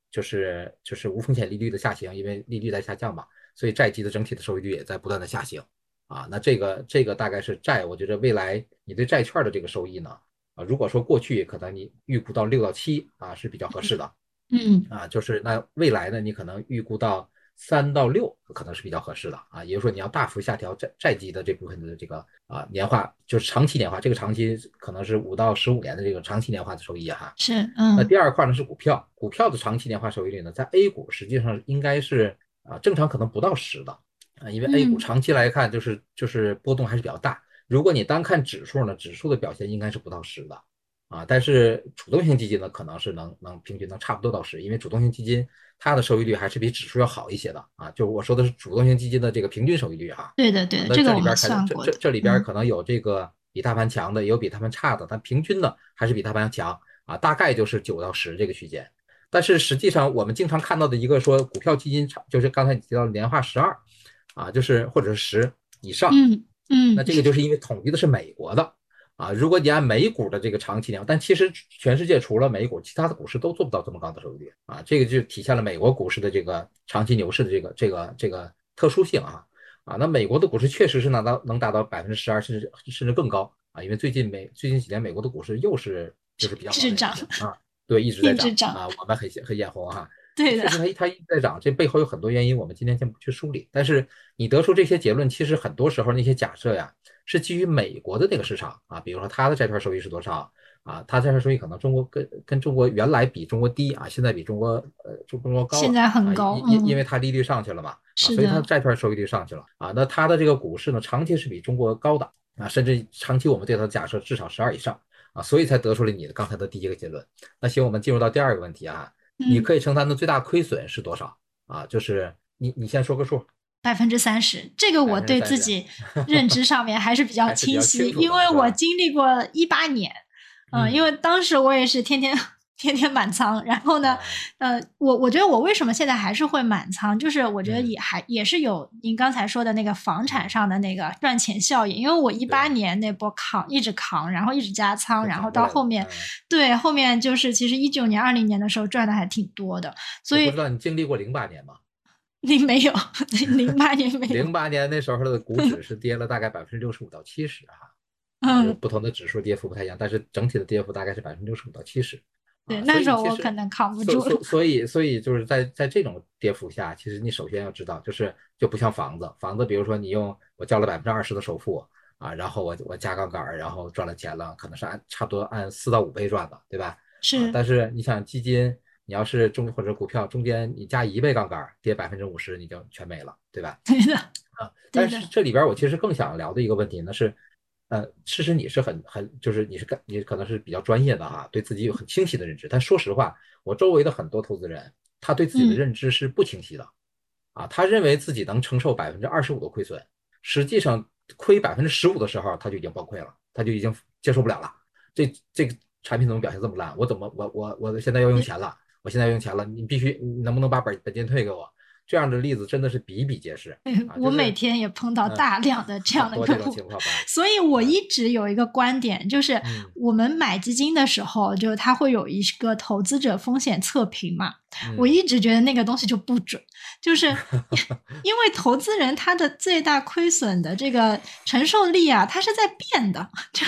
就是就是无风险利率的下行，因为利率在下降嘛，所以债基的整体的收益率也在不断的下行啊。那这个这个大概是债，我觉得未来你对债券的这个收益呢，啊，如果说过去可能你预估到六到七啊是比较合适的，嗯啊，就是那未来呢，你可能预估到。三到六可能是比较合适的啊，也就是说你要大幅下调债债基的这部分的这个啊年化，就是长期年化，这个长期可能是五到十五年的这个长期年化的收益哈。是，嗯。那第二块呢是股票，股票的长期年化收益率呢，在 A 股实际上应该是啊正常可能不到十的啊，因为 A 股长期来看就是就是波动还是比较大。如果你单看指数呢，指数的表现应该是不到十的啊，但是主动型基金呢可能是能能平均能差不多到十，因为主动型基金。它的收益率还是比指数要好一些的啊，就我说的是主动型基金的这个平均收益率哈。对的，对的，这个我们算过。这这这里边可能有这个比大盘强的，也有比大盘差的，但平均的还是比大盘强啊，大概就是九到十这个区间。但是实际上我们经常看到的一个说股票基金就是刚才你提到的年化十二啊，就是或者是十以上。嗯嗯。那这个就是因为统计的是美国的。啊，如果你按美股的这个长期量，但其实全世界除了美股，其他的股市都做不到这么高的收益率啊。这个就体现了美国股市的这个长期牛市的这个这个这个特殊性啊啊。那美国的股市确实是能到能达到百分之十二，甚至甚至更高啊。因为最近美最近几年美国的股市又是就是比较好涨啊，对，一直在涨啊，我们很很眼红哈。对的，确实它它一直在涨，这背后有很多原因，我们今天先不去梳理。但是你得出这些结论，其实很多时候那些假设呀。是基于美国的那个市场啊，比如说它的债券收益是多少啊？它债券收益可能中国跟跟中国原来比中国低啊，现在比中国呃中国高，现在很高，因因为它利率上去了嘛，所以它的债券收益率上去了啊。那它的这个股市呢，长期是比中国高的啊，甚至长期我们对它的假设至少十二以上啊，所以才得出了你的刚才的第一个结论。那行，我们进入到第二个问题啊，你可以承担的最大亏损是多少啊？就是你你先说个数。百分之三十，这个我对自己认知上面还是比较 清晰，因为我经历过一八年，嗯，因为当时我也是天天天天满仓，然后呢，呃，我我觉得我为什么现在还是会满仓，就是我觉得也还也是有您刚才说的那个房产上的那个赚钱效应，因为我一八年那波扛一直扛，然后一直加仓，然后到后面，对后面就是其实一九年、二零年的时候赚的还挺多的，所以不知道你经历过零八年吗？零没有，零八年没有。零八年那时候的股指是跌了大概百分之六十五到七十哈，嗯，不同的指数跌幅不太一样，但是整体的跌幅大概是百分之六十五到七十。对，那时候我可能扛不住。所所以所以就是在在这种跌幅下，其实你首先要知道，就是就不像房子，房子比如说你用我交了百分之二十的首付啊，然后我我加杠杆，然后赚了钱了，可能是按差不多按四到五倍赚的，对吧？是。但是你想基金。你要是中或者股票中间你加一倍杠杆跌百分之五十你就全没了，对吧？对的啊。但是这里边我其实更想聊的一个问题呢是，呃，其实你是很很就是你是干你可能是比较专业的哈，对自己有很清晰的认知。但说实话，我周围的很多投资人他对自己的认知是不清晰的，啊，他认为自己能承受百分之二十五的亏损，实际上亏百分之十五的时候他就已经崩溃了，他就已经接受不了了。这这个产品怎么表现这么烂？我怎么我我我现在要用钱了？我现在用钱了，你必须能不能把本本金退给我？这样的例子真的是比比皆是。我每天也碰到大量的这样的客户，况所以我一直有一个观点，就是我们买基金的时候，就它会有一个投资者风险测评嘛。我一直觉得那个东西就不准，就是 因为投资人他的最大亏损的这个承受力啊，它是在变的。就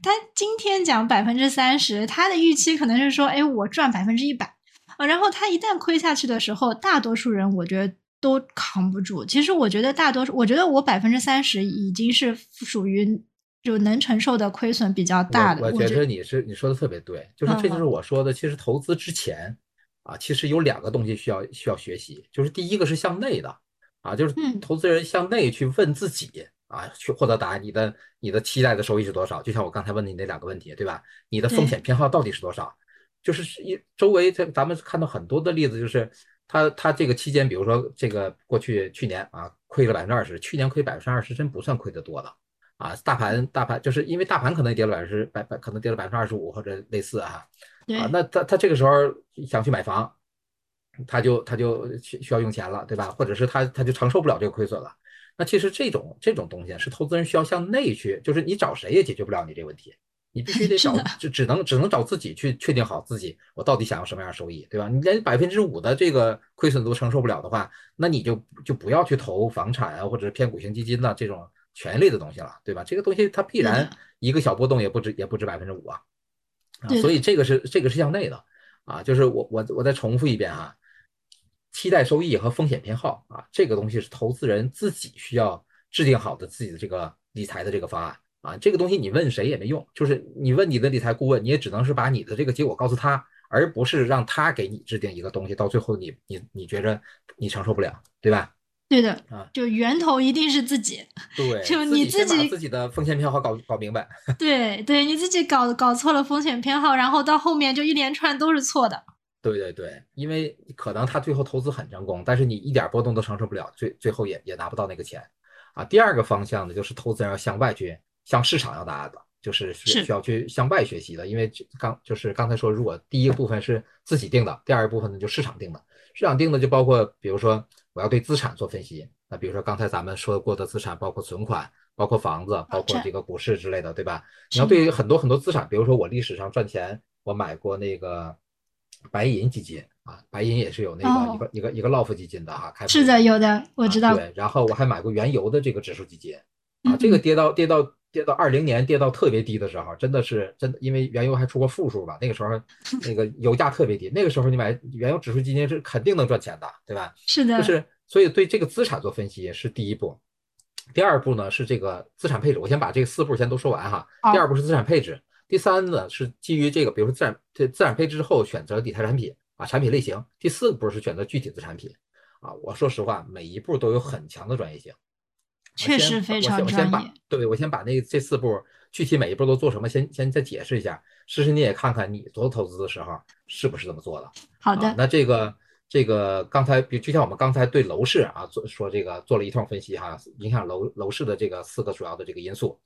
他今天讲百分之三十，他的预期可能是说，哎，我赚百分之一百。啊，然后他一旦亏下去的时候，大多数人我觉得都扛不住。其实我觉得大多数，我觉得我百分之三十已经是属于就能承受的亏损比较大的。我觉得你是你说的特别对，就是这就是我说的，其实投资之前啊，其实有两个东西需要需要学习，就是第一个是向内的啊，就是投资人向内去问自己啊，去获得答案，你的你的期待的收益是多少？就像我刚才问你那两个问题，对吧？你的风险偏好到底是多少？就是一周围这咱们看到很多的例子，就是他他这个期间，比如说这个过去去年啊亏了百分之二十，去年亏百分之二十真不算亏得多的啊。大盘大盘就是因为大盘可能跌了百分之百百，可能跌了百分之二十五或者类似啊啊。那他他这个时候想去买房，他就他就需需要用钱了，对吧？或者是他他就承受不了这个亏损了。那其实这种这种东西是投资人需要向内去，就是你找谁也解决不了你这个问题。你必须得找，就只能只能找自己去确定好自己，我到底想要什么样的收益，对吧？你连百分之五的这个亏损都承受不了的话，那你就就不要去投房产啊，或者是偏股型基金呐这种权益类的东西了，对吧？这个东西它必然一个小波动也不止也不止百分之五啊，啊，所以这个是这个是向内的啊，就是我我我再重复一遍啊。期待收益和风险偏好啊，这个东西是投资人自己需要制定好的自己的这个理财的这个方案啊。这个东西你问谁也没用，就是你问你的理财顾问，你也只能是把你的这个结果告诉他，而不是让他给你制定一个东西，到最后你你你觉着你承受不了，对吧？对的啊，就源头一定是自己，对，就你自己自己的风险偏好搞搞明白。对对，你自己搞搞错了风险偏好，然后到后面就一连串都是错的。对对对，因为可能他最后投资很成功，但是你一点波动都承受不了，最最后也也拿不到那个钱，啊。第二个方向呢，就是投资人要向外去，向市场要答案的，就是需需要去向外学习的。因为刚就是刚才说，如果第一个部分是自己定的，第二个部分呢就市场定的。市场定的就包括，比如说我要对资产做分析，那比如说刚才咱们说过的资产，包括存款，包括房子，包括这个股市之类的，对吧？你要对于很多很多资产，比如说我历史上赚钱，我买过那个。白银基金啊，白银也是有那个一个一个一个 LOF 基金的哈，开是的，有的我知道。对，然后我还买过原油的这个指数基金啊，这个跌到跌到跌到二零年跌到特别低的时候，真的是真的，因为原油还出过负数吧，那个时候 那个油价特别低，那个时候你买原油指数基金是肯定能赚钱的，对吧？是的，就是所以对这个资产做分析是第一步，第二步呢是这个资产配置，我先把这四步先都说完哈。第二步是资产配置。第三呢是基于这个，比如说资产这资产配置之后选择理财产品啊，产品类型。第四步是选择具体的产品啊。我说实话，每一步都有很强的专业性，确实非常专业。对，我先把那这四步具体每一步都做什么，先先再解释一下。试试你也看看你做投资的时候是不是这么做的。好的。那这个这个刚才，比就像我们刚才对楼市啊做说这个做了一通分析哈，影响楼楼市的这个四个主要的这个因素。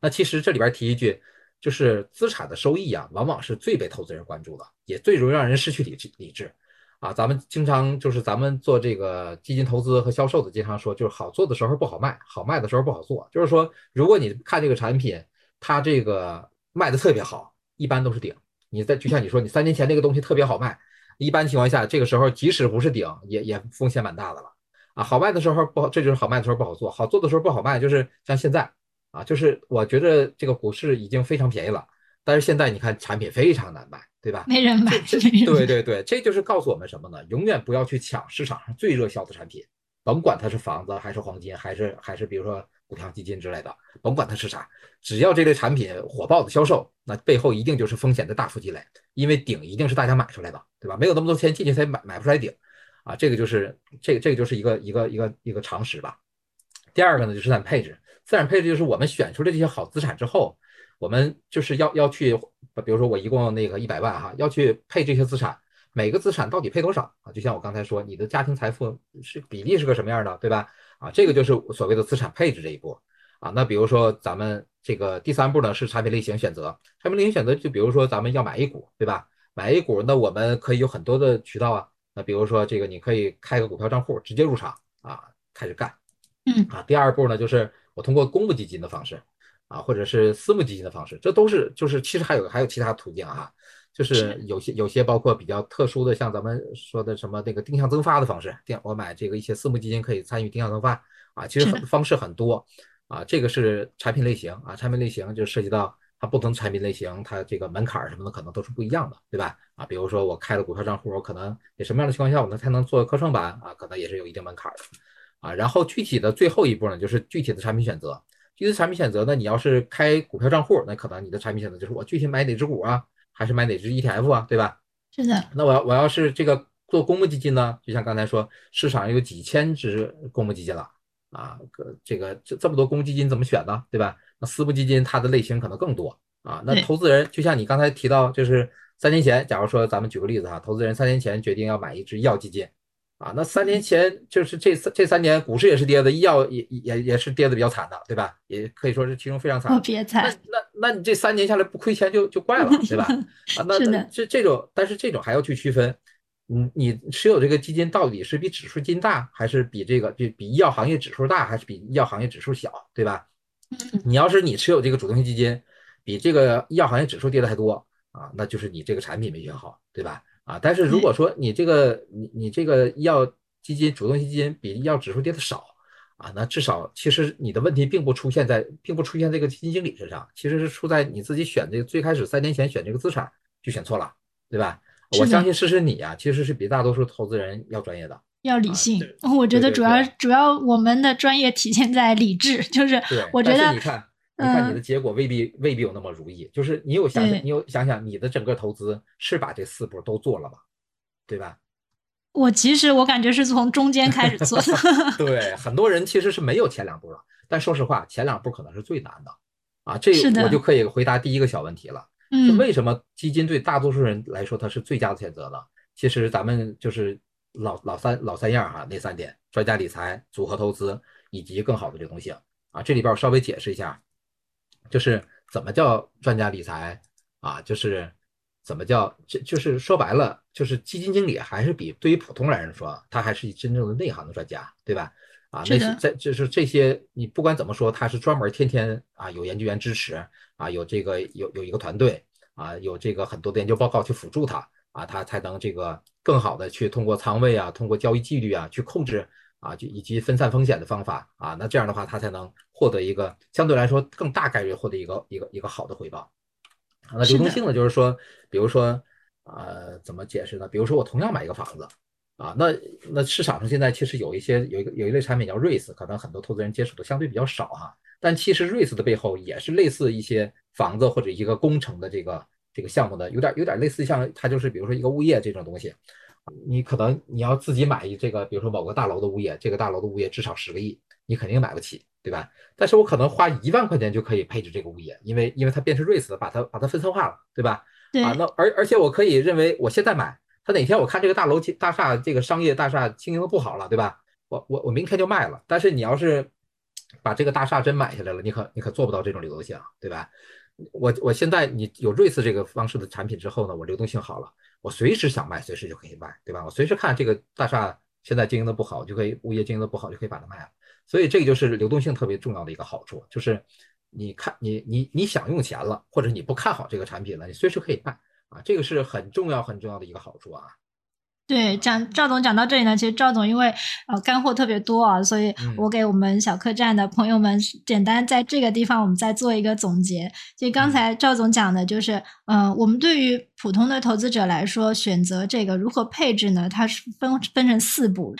那其实这里边提一句。就是资产的收益啊，往往是最被投资人关注的，也最容易让人失去理智理智啊。咱们经常就是咱们做这个基金投资和销售的，经常说就是好做的时候不好卖，好卖的时候不好做。就是说，如果你看这个产品，它这个卖的特别好，一般都是顶。你在就像你说，你三年前那个东西特别好卖，一般情况下，这个时候即使不是顶，也也风险蛮大的了啊。好卖的时候不好，这就是好卖的时候不好做，好做的时候不好卖，就是像现在。啊，就是我觉得这个股市已经非常便宜了，但是现在你看产品非常难卖，对吧？没人买。对对对，这就是告诉我们什么呢？永远不要去抢市场上最热销的产品，甭管它是房子还是黄金，还是还是比如说股票基金之类的，甭管它是啥，只要这类产品火爆的销售，那背后一定就是风险的大幅积累，因为顶一定是大家买出来的，对吧？没有那么多钱进去才买买不出来顶，啊，这个就是这个这个就是一个一个一个一个常识吧。第二个呢，就是资产配置。资产配置就是我们选出来这些好资产之后，我们就是要要去，比如说我一共那个一百万哈，要去配这些资产，每个资产到底配多少啊？就像我刚才说，你的家庭财富是比例是个什么样的，对吧？啊，这个就是所谓的资产配置这一步啊。那比如说咱们这个第三步呢是产品类型选择，产品类型选择就比如说咱们要买 A 股，对吧？买 A 股，那我们可以有很多的渠道啊。那比如说这个你可以开个股票账户直接入场啊，开始干。嗯啊，第二步呢就是。我通过公募基金的方式，啊，或者是私募基金的方式，这都是就是其实还有还有其他途径啊，就是有些有些包括比较特殊的，像咱们说的什么那个定向增发的方式，定我买这个一些私募基金可以参与定向增发啊，其实很方式很多啊，这个是产品类型啊，产品类型就涉及到它不同产品类型，它这个门槛什么的可能都是不一样的，对吧？啊，比如说我开了股票账户，我可能在什么样的情况下我能才能做科创板啊，可能也是有一定门槛的。啊，然后具体的最后一步呢，就是具体的产品选择。具体的产品选择呢，你要是开股票账户，那可能你的产品选择就是我具体买哪只股啊，还是买哪只 ETF 啊，对吧？是的。那我要我要是这个做公募基金呢，就像刚才说，市场上有几千只公募基金了啊，这个这这么多公募基金怎么选呢？对吧？那私募基金它的类型可能更多啊。那投资人就像你刚才提到，就是三年前，假如说咱们举个例子哈，投资人三年前决定要买一只医药基金。啊，那三年前就是这三这三年股市也是跌的，医药也也也是跌的比较惨的，对吧？也可以说是其中非常惨。特别惨。那那那你这三年下来不亏钱就就怪了，对吧？啊，那这这种，但是这种还要去区分，你你持有这个基金到底是比指数基金大，还是比这个比比医药行业指数大，还是比医药行业指数小，对吧？你要是你持有这个主动型基金。比这个医药行业指数跌的还多啊，那就是你这个产品没选好，对吧？啊，但是如果说你这个你你这个医药基金主动基金比医药指数跌的少啊，那至少其实你的问题并不出现在并不出现这个基金经理身上，其实是出在你自己选这个最开始三年前选这个资产就选错了，对吧？我相信试试你啊，其实是比大多数投资人要专业的，要理性。我觉得主要主要我们的专业体现在理智，就是我觉得你看。你看你的结果未必未必有那么如意，就是你有想想，你有想想你的整个投资是把这四步都做了吗，对吧？我其实我感觉是从中间开始做的。对，很多人其实是没有前两步的，但说实话，前两步可能是最难的啊。这我就可以回答第一个小问题了。嗯。为什么基金对大多数人来说它是最佳的选择呢？其实咱们就是老老三老三样哈，那三点：专家理财、组合投资以及更好的流动性啊。这里边我稍微解释一下。就是怎么叫专家理财啊？就是怎么叫就就是说白了，就是基金经理还是比对于普通人说，他还是真正的内行的专家，对吧？啊，那些在就是这些，你不管怎么说，他是专门天天啊有研究员支持啊，有这个有有一个团队啊，有这个很多的研究报告去辅助他啊，他才能这个更好的去通过仓位啊，通过交易纪律啊去控制。啊，就以及分散风险的方法啊，那这样的话，它才能获得一个相对来说更大概率获得一个一个一个好的回报。那流动性呢，就是说，比如说，呃，怎么解释呢？比如说我同样买一个房子啊，那那市场上现在其实有一些有一个有一类产品叫 REITs，可能很多投资人接触的相对比较少哈。但其实 REITs 的背后也是类似一些房子或者一个工程的这个这个项目的，有点有点类似像它就是比如说一个物业这种东西。你可能你要自己买一这个，比如说某个大楼的物业，这个大楼的物业至少十个亿，你肯定买不起，对吧？但是我可能花一万块钱就可以配置这个物业，因为因为它变成 REITs 把它把它分散化了，对吧？对啊，那而而且我可以认为我现在买，它哪天我看这个大楼大厦这个商业大厦经营的不好了，对吧？我我我明天就卖了。但是你要是把这个大厦真买下来了，你可你可做不到这种流动性，对吧？我我现在你有 REITs 这个方式的产品之后呢，我流动性好了。我随时想卖，随时就可以卖，对吧？我随时看这个大厦现在经营的不好，就可以物业经营的不好，就可以把它卖了。所以这个就是流动性特别重要的一个好处，就是你看你你你想用钱了，或者你不看好这个产品了，你随时可以卖啊，这个是很重要很重要的一个好处啊。对，讲赵总讲到这里呢，其实赵总因为呃干货特别多啊，所以我给我们小客栈的朋友们简单在这个地方我们再做一个总结。就刚才赵总讲的，就是嗯，我们对于普通的投资者来说，选择这个如何配置呢？它是分分成四步。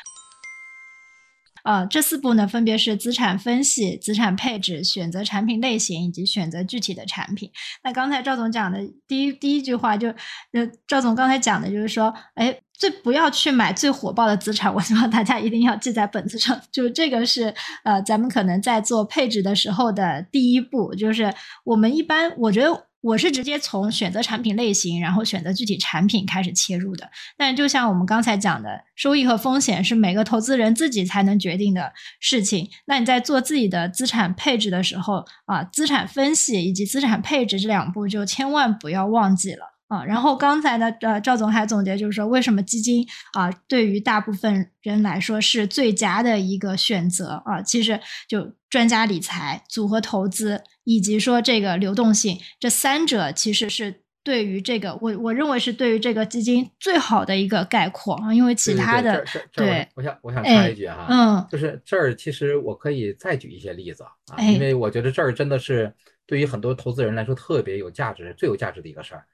呃，这四步呢，分别是资产分析、资产配置、选择产品类型以及选择具体的产品。那刚才赵总讲的第一第一句话，就呃赵总刚才讲的就是说，哎，最不要去买最火爆的资产。我希望大家一定要记在本子上，就这个是呃，咱们可能在做配置的时候的第一步，就是我们一般我觉得。我是直接从选择产品类型，然后选择具体产品开始切入的。但就像我们刚才讲的，收益和风险是每个投资人自己才能决定的事情。那你在做自己的资产配置的时候啊，资产分析以及资产配置这两步就千万不要忘记了。啊，然后刚才呢，呃，赵总还总结就是说，为什么基金啊，对于大部分人来说是最佳的一个选择啊？其实就专家理财、组合投资以及说这个流动性，这三者其实是对于这个我我认为是对于这个基金最好的一个概括啊，因为其他的对，我想我想插一句哈，嗯，就是这儿其实我可以再举一些例子啊，因为我觉得这儿真的是对于很多投资人来说特别有价值、最有价值的一个事儿。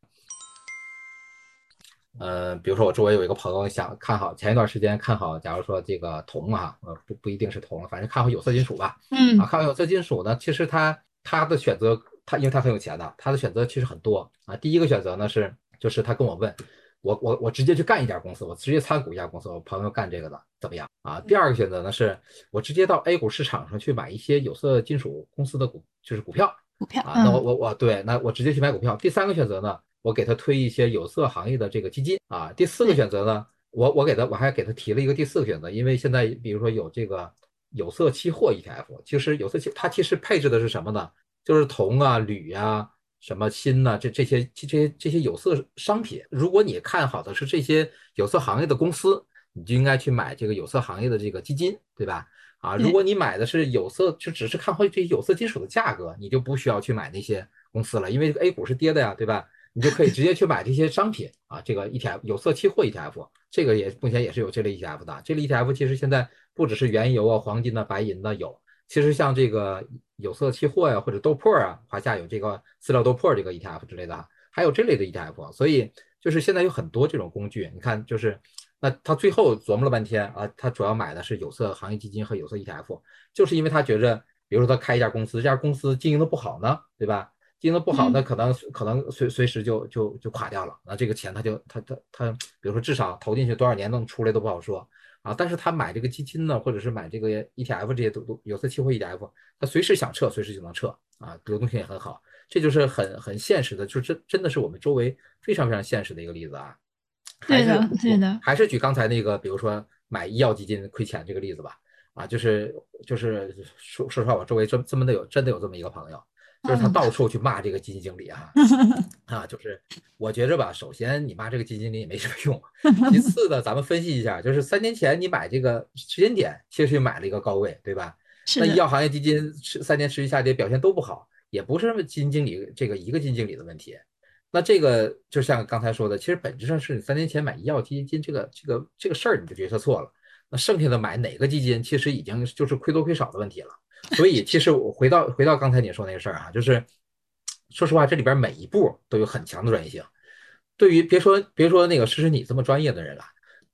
呃，比如说我周围有一个朋友想看好，前一段时间看好，假如说这个铜啊，呃，不不一定是铜，反正看好有色金属吧。嗯，啊，看好有色金属呢，其实他他的选择，他因为他很有钱的，他的选择其实很多啊。第一个选择呢是，就是他跟我问我，我我直接去干一家公司，我直接参股一家公司，我朋友干这个的怎么样啊？第二个选择呢是，我直接到 A 股市场上去买一些有色金属公司的股，就是股票，股票啊。那我我我对，那我直接去买股票。第三个选择呢？我给他推一些有色行业的这个基金啊。第四个选择呢，我我给他我还给他提了一个第四个选择，因为现在比如说有这个有色期货 ETF，其实有色期它其实配置的是什么呢？就是铜啊、铝啊、什么锌呐，这这些这些这些有色商品。如果你看好的是这些有色行业的公司，你就应该去买这个有色行业的这个基金，对吧？啊，如果你买的是有色，就只是看好这些有色金属的价格，你就不需要去买那些。公司了，因为 A 股是跌的呀，对吧？你就可以直接去买这些商品啊，这个 ETF 有色期货 ETF，这个也目前也是有这类 ETF 的。这类 ETF 其实现在不只是原油啊、黄金啊、白银的有，其实像这个有色期货呀或者豆粕啊，华夏有这个饲料豆粕这个 ETF 之类的，还有这类的 ETF。所以就是现在有很多这种工具，你看就是那他最后琢磨了半天啊，他主要买的是有色行业基金和有色 ETF，就是因为他觉着，比如说他开一家公司，这家公司经营的不好呢，对吧？经营的不好，那可能可能随随时就就就垮掉了。那这个钱他就他他他，比如说至少投进去多少年能出来都不好说啊。但是他买这个基金呢，或者是买这个 ETF 这些都都有色期货 ETF，他随时想撤随时就能撤啊，流动性也很好。这就是很很现实的，就真真的是我们周围非常非常现实的一个例子啊。对的对的，还是举刚才那个，比如说买医药基金亏钱这个例子吧。啊，就是就是说说实话，我周围真真的有真的有这么一个朋友。就是他到处去骂这个基金经理啊，啊，就是我觉着吧，首先你骂这个基金经理也没什么用，其次呢，咱们分析一下，就是三年前你买这个时间点，其实买了一个高位，对吧？那医药行业基金三年持续下跌，表现都不好，也不是基金经理这个一个基金经理的问题。那这个就像刚才说的，其实本质上是你三年前买医药基金这个这个这个事儿你就决策错了，那剩下的买哪个基金，其实已经就是亏多亏少的问题了。所以，其实我回到回到刚才你说那个事儿啊，就是说实话，这里边每一步都有很强的专业性。对于别说别说那个诗诗你这么专业的人了，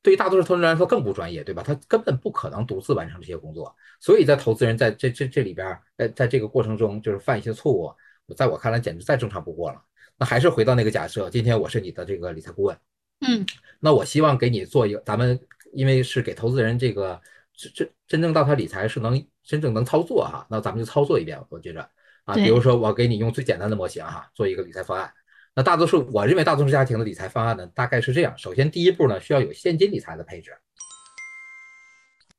对于大多数投资人来说更不专业，对吧？他根本不可能独自完成这些工作。所以在投资人在这这这里边，在在这个过程中就是犯一些错误，在我看来简直再正常不过了。那还是回到那个假设，今天我是你的这个理财顾问，嗯，那我希望给你做一个，咱们因为是给投资人这个真真真正到他理财是能。真正能操作哈，那咱们就操作一遍。我觉着啊，比如说我给你用最简单的模型哈，做一个理财方案。那大多数我认为大多数家庭的理财方案呢，大概是这样：首先第一步呢，需要有现金理财的配置。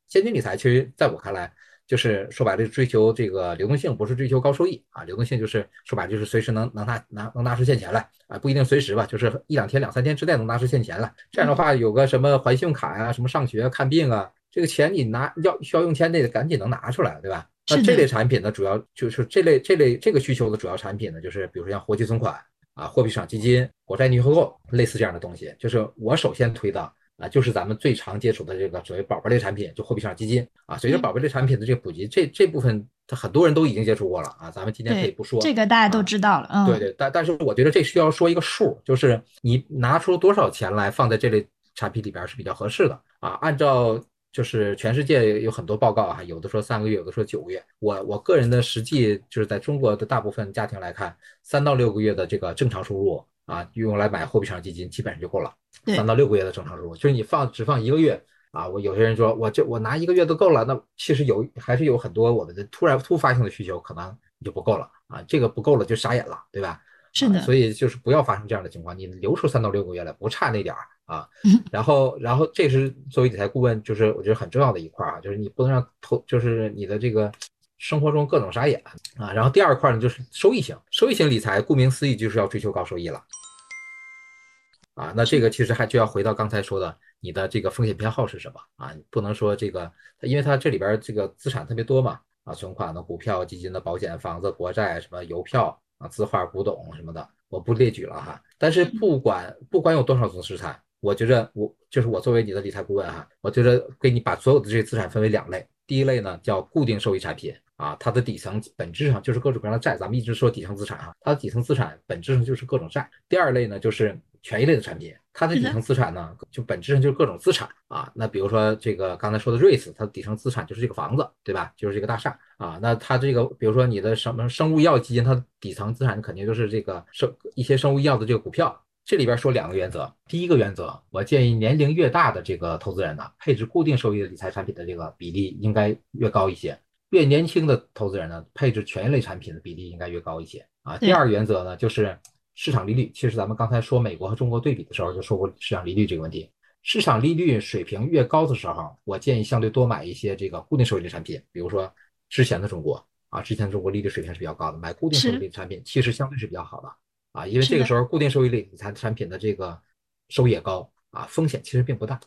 现金理财其实在我看来，就是说白了，追求这个流动性，不是追求高收益啊。流动性就是说白了，就是随时能能拿拿能拿出现钱来啊，不一定随时吧，就是一两天、两三天之内能拿出现钱来。这样的话，有个什么还信用卡呀，什么上学、看病啊。这个钱你拿要需要用钱，得赶紧能拿出来，对吧？那这类产品呢，主要就是这类这类这个需求的主要产品呢，就是比如说像活期存款啊、货币市场基金、国债逆回购类似这样的东西。就是我首先推的啊，就是咱们最常接触的这个所谓宝贝类产品，就货币市场基金啊。随着宝贝类产品的这个普及，这这部分很多人都已经接触过了啊。咱们今天可以不说这个，大家都知道了。嗯，对对，但但是我觉得这需要说一个数，就是你拿出多少钱来放在这类产品里边是比较合适的啊。按照就是全世界有很多报告啊，有的说三个月，有的说九个月。我我个人的实际就是在中国的大部分家庭来看，三到六个月的这个正常收入啊，用来买货币市场基金基本上就够了。三到六个月的正常收入，就是你放只放一个月啊。我有些人说我这我拿一个月都够了，那其实有还是有很多我们的突然突发性的需求可能就不够了啊。这个不够了就傻眼了，对吧？是的。所以就是不要发生这样的情况，你留出三到六个月来，不差那点儿。啊，然后，然后这是作为理财顾问，就是我觉得很重要的一块啊，就是你不能让投，就是你的这个生活中各种傻眼啊。然后第二块呢，就是收益型，收益型理财，顾名思义就是要追求高收益了。啊，那这个其实还就要回到刚才说的，你的这个风险偏好是什么啊？不能说这个，因为它这里边这个资产特别多嘛，啊，存款的、股票、基金的、保险、房子、国债、什么邮票啊、字画、古董什么的，我不列举了哈。但是不管不管有多少种资产。我觉着我就是我作为你的理财顾问哈，我觉得给你把所有的这些资产分为两类，第一类呢叫固定收益产品啊，它的底层本质上就是各种各样的债，咱们一直说底层资产哈，它的底层资产本质上就是各种债。第二类呢就是权益类的产品，它的底层资产呢就本质上就是各种资产啊。那比如说这个刚才说的瑞斯，它的底层资产就是这个房子，对吧？就是这个大厦啊。那它这个比如说你的什么生物医药基金，它的底层资产肯定就是这个生一些生物医药的这个股票。这里边说两个原则，第一个原则，我建议年龄越大的这个投资人呢，配置固定收益的理财产品的这个比例应该越高一些；越年轻的投资人呢，配置权益类产品的比例应该越高一些啊。第二个原则呢，就是市场利率。其实咱们刚才说美国和中国对比的时候就说过市场利率这个问题。市场利率水平越高的时候，我建议相对多买一些这个固定收益类产品，比如说之前的中国啊，之前中国利率水平是比较高的，买固定收益类产品其实相对是比较好的。啊，因为这个时候固定收益类理财产品的这个收益也高啊，风险其实并不大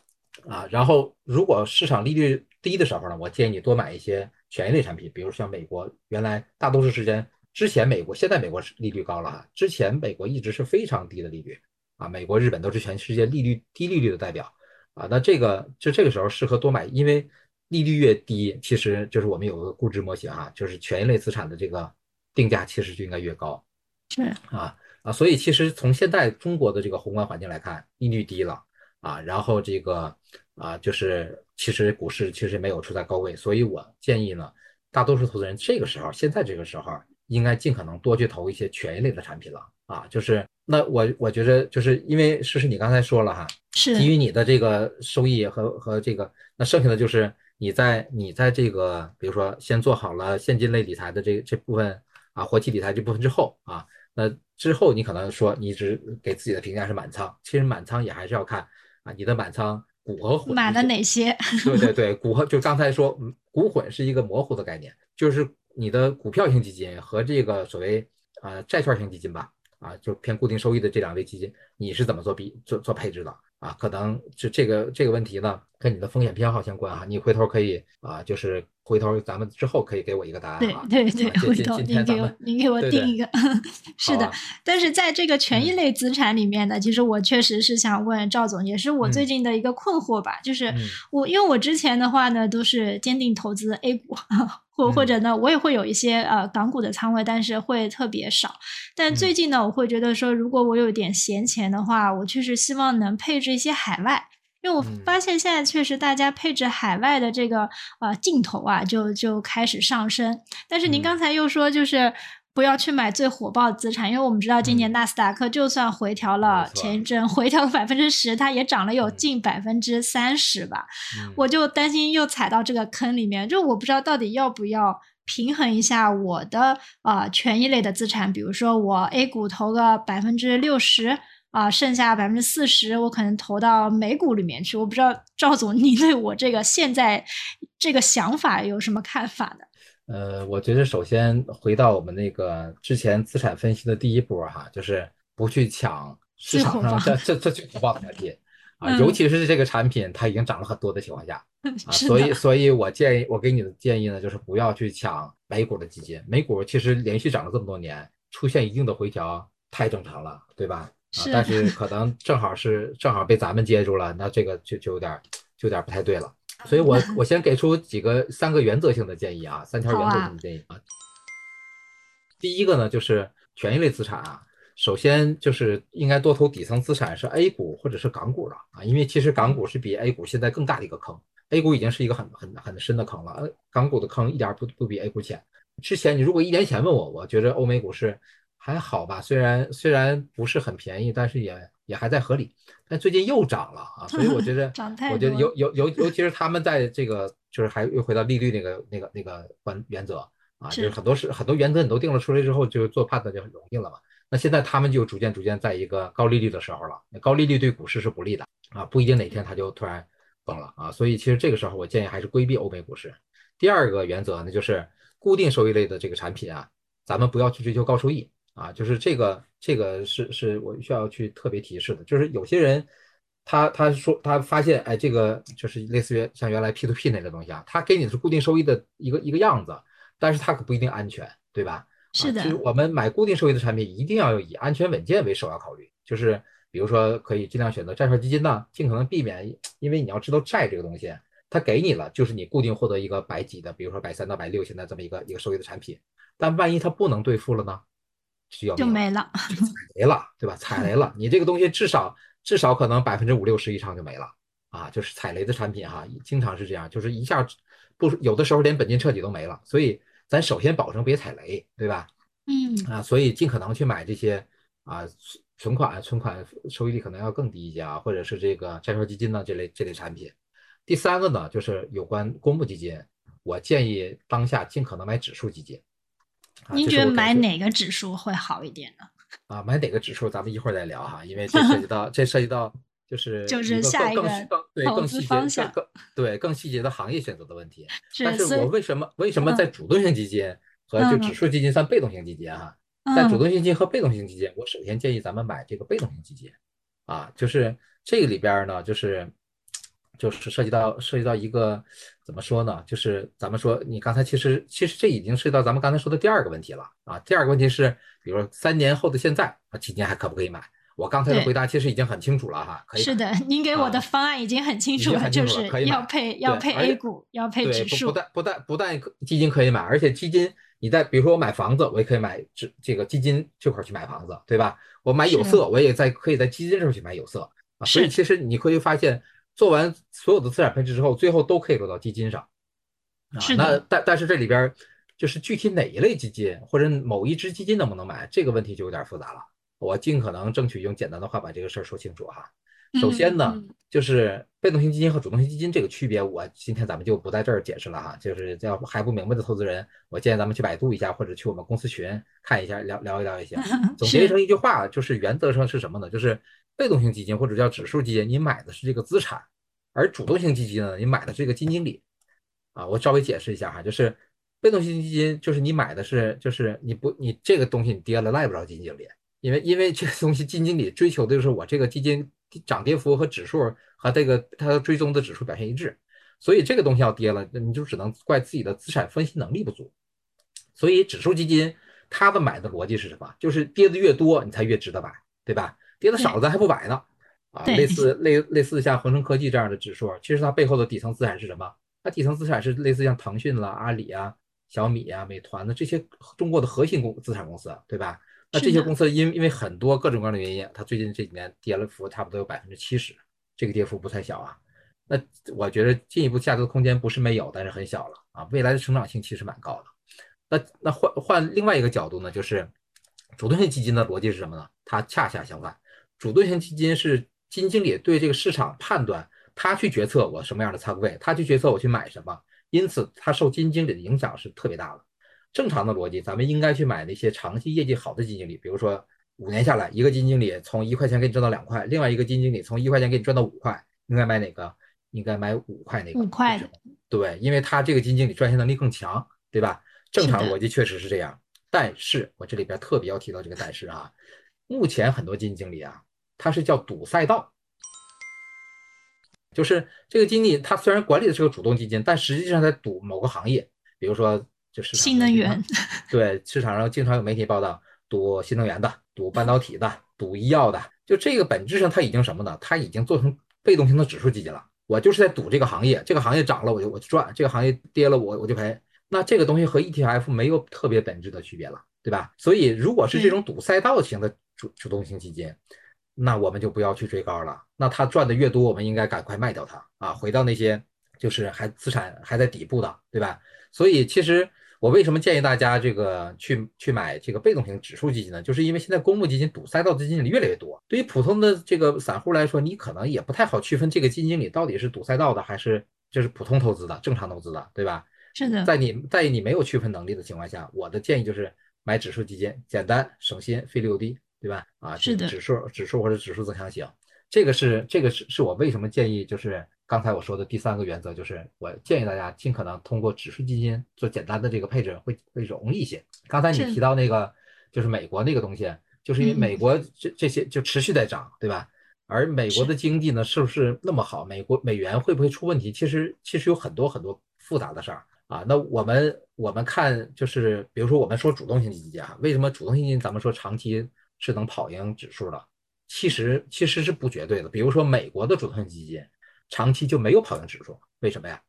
啊。然后如果市场利率低的时候呢，我建议你多买一些权益类产品，比如像美国原来大多数时间之前美国现在美国是利率高了哈，之前美国一直是非常低的利率啊，美国、日本都是全世界利率低利率的代表啊。那这个就这个时候适合多买，因为利率越低，其实就是我们有个估值模型啊，就是权益类资产的这个定价其实就应该越高。是啊啊，所以其实从现在中国的这个宏观环境来看，利率低了啊，然后这个啊就是其实股市其实没有处在高位，所以我建议呢，大多数投资人这个时候现在这个时候。应该尽可能多去投一些权益类的产品了啊，就是那我我觉得就是因为诗诗你刚才说了哈，是基于你的这个收益和和这个，那剩下的就是你在你在这个比如说先做好了现金类理财的这这部分啊，活期理财这部分之后啊，那之后你可能说你只给自己的评价是满仓，其实满仓也还是要看啊，你的满仓股和混买了哪些？对对对，股和就刚才说股混是一个模糊的概念，就是。你的股票型基金和这个所谓啊债券型基金吧，啊就偏固定收益的这两类基金，你是怎么做比做做配置的啊？可能就这个这个问题呢，跟你的风险偏好相关啊。你回头可以啊，就是回头咱们之后可以给我一个答案啊。对对对，回头您给我您给我定一个。是的，但是在这个权益类资产里面呢，其实我确实是想问赵总，也是我最近的一个困惑吧，就是我因为我之前的话呢都是坚定投资 A 股。或或者呢，我也会有一些呃港股的仓位，但是会特别少。但最近呢，我会觉得说，如果我有点闲钱的话，我确实希望能配置一些海外，因为我发现现在确实大家配置海外的这个呃镜头啊，就就开始上升。但是您刚才又说就是。不要去买最火爆的资产，因为我们知道今年纳斯达克就算回调了前一阵回调了百分之十，它也涨了有近百分之三十吧。我就担心又踩到这个坑里面，就我不知道到底要不要平衡一下我的啊权益类的资产，比如说我 A 股投个百分之六十啊，剩下百分之四十我可能投到美股里面去。我不知道赵总你对我这个现在这个想法有什么看法呢？呃，我觉得首先回到我们那个之前资产分析的第一波哈，就是不去抢市场上这这这最火爆的产品啊，尤其是这个产品它已经涨了很多的情况下 啊，所以所以我建议我给你的建议呢，就是不要去抢美股的基金，美股其实连续涨了这么多年，出现一定的回调太正常了，对吧？啊，但是可能正好是正好被咱们接住了，那这个就就有点就有点不太对了。所以，我我先给出几个三个原则性的建议啊，三条原则性的建议啊。第一个呢，就是权益类资产啊，首先就是应该多投底层资产，是 A 股或者是港股了啊，因为其实港股是比 A 股现在更大的一个坑，A 股已经是一个很很很深的坑了，港股的坑一点不不比 A 股浅。之前你如果一年前问我，我觉得欧美股市还好吧，虽然虽然不是很便宜，但是也也还在合理。但最近又涨了啊，所以我觉得，我觉得尤尤尤尤其是他们在这个就是还又回到利率那个那个那个关原则啊，就是很多是很多原则你都定了出来之后，就做判断就很容易了嘛。那现在他们就逐渐逐渐在一个高利率的时候了，高利率对股市是不利的啊，不一定哪天它就突然崩了啊。所以其实这个时候我建议还是规避欧美股市。第二个原则呢，就是固定收益类的这个产品啊，咱们不要去追求高收益。啊，就是这个，这个是是我需要去特别提示的，就是有些人，他他说他发现，哎，这个就是类似于像原来 P to P 那个东西啊，他给你的是固定收益的一个一个样子，但是它可不一定安全，对吧？是的，就是我们买固定收益的产品，一定要以安全稳健为首要考虑，就是比如说可以尽量选择债券基金呢，尽可能避免，因为你要知道债这个东西，它给你了，就是你固定获得一个百几的，比如说百三到百六现在这么一个一个收益的产品，但万一它不能兑付了呢？就没了，没了，对吧？踩雷了，你这个东西至少至少可能百分之五六十以上就没了啊！就是踩雷的产品哈，经常是这样，就是一下不有的时候连本金彻底都没了。所以咱首先保证别踩雷，对吧？嗯啊，所以尽可能去买这些啊存款，存款收益率可能要更低一些啊，或者是这个债券基金呢这类这类产品。第三个呢，就是有关公募基金，我建议当下尽可能买指数基金。您觉得买哪个指数会好一点呢？啊，买哪个指数，咱们一会儿再聊哈，因为这涉及到 这涉及到就是就是下一个对更细节更对更细节的行业选择的问题。但是我为什么为什么在主动型基金和就指数基金算被动型基金哈？在主动型基金和被动型基金，我首先建议咱们买这个被动型基金啊，就是这个里边呢，就是就是涉及到涉及到一个怎么说呢？就是咱们说你刚才其实其实这已经涉及到咱们刚才说的第二个问题了啊。第二个问题是，比如说三年后的现在啊，基金还可不可以买？我刚才的回答其实已经很清楚了哈，可以。是的，您给我的方案已经很清楚了，就是要配要配 A 股，要配指数。不但不但不但基金可以买，而且基金你在比如说我买房子，我也可以买这这个基金这块去买房子，对吧？我买有色，我也在可以在基金这块去买有色啊。所以其实你可以发现，做完所有的资产配置之后，最后都可以落到基金上啊。那但但是这里边就是具体哪一类基金或者某一只基金能不能买，这个问题就有点复杂了。我尽可能争取用简单的话把这个事儿说清楚哈。首先呢，就是被动型基金和主动型基金这个区别，我今天咱们就不在这儿解释了哈。就是要还不明白的投资人，我建议咱们去百度一下，或者去我们公司群看一下，聊聊一聊也行。总结成一句话，就是原则上是什么呢？就是被动型基金或者叫指数基金，你买的是这个资产；而主动型基金呢，你买的是这个基金经理。啊，我稍微解释一下哈，就是被动型基金就是你买的是，就是你不你这个东西你跌了赖不着基金经理。因为因为这个东西，基金经理追求的就是我这个基金涨跌幅和指数和这个它追踪的指数表现一致，所以这个东西要跌了，你就只能怪自己的资产分析能力不足。所以指数基金它的买的逻辑是什么？就是跌的越多，你才越值得买，对吧？跌的少咱还不买呢。啊，类似类类似像恒生科技这样的指数，其实它背后的底层资产是什么？它底层资产是类似像腾讯啦、阿里啊、小米啊、美团的这些中国的核心公资产公司，对吧？那这些公司因因为很多各种各样的原因，它最近这几年跌了幅差不多有百分之七十，这个跌幅不太小啊。那我觉得进一步下跌的空间不是没有，但是很小了啊。未来的成长性其实蛮高的。那那换换另外一个角度呢，就是主动性基金的逻辑是什么呢？它恰恰相反，主动型基金是基金经理对这个市场判断，他去决策我什么样的仓位，他去决策我去买什么，因此他受基金经理的影响是特别大的。正常的逻辑，咱们应该去买那些长期业绩好的基金经理，比如说五年下来，一个基金经理从一块钱给你赚到两块，另外一个基金经理从一块钱给你赚到五块，应该买哪个？应该买五块那个。五块。对，因为他这个基金经理赚钱能力更强，对吧？正常逻辑确实是这样。但是我这里边特别要提到这个但是啊，目前很多基金经理啊，他是叫赌赛道，就是这个经理他虽然管理的是个主动基金，但实际上在赌某个行业，比如说。就是新能源，对市场上经常有媒体报道赌新能源的、赌半导体的、赌医药的，就这个本质上它已经什么呢？它已经做成被动型的指数基金了。我就是在赌这个行业，这个行业涨了我就我就赚，这个行业跌了我我就赔。那这个东西和 ETF 没有特别本质的区别了，对吧？所以如果是这种赌赛道型的主主动型基金，那我们就不要去追高了。那它赚的越多，我们应该赶快卖掉它啊，回到那些就是还资产还在底部的，对吧？所以其实。我为什么建议大家这个去去买这个被动型指数基金呢？就是因为现在公募基金赌赛道基金越来越多，对于普通的这个散户来说，你可能也不太好区分这个基金经理到底是赌赛道的还是就是普通投资的正常投资的，对吧？是的，在你在你没有区分能力的情况下，我的建议就是买指数基金，简单省心，费率又低，对吧？啊，是的，指数指数或者指数增强型，这个是这个是是我为什么建议就是。刚才我说的第三个原则就是，我建议大家尽可能通过指数基金做简单的这个配置，会会容易一些。刚才你提到那个，就是美国那个东西，就是因为美国这这些就持续在涨，对吧？而美国的经济呢，是不是那么好？美国美元会不会出问题？其实其实有很多很多复杂的事儿啊。那我们我们看就是，比如说我们说主动型基金啊，为什么主动性基金咱们说长期是能跑赢指数的？其实其实是不绝对的。比如说美国的主动型基金。长期就没有跑赢指数，为什么呀？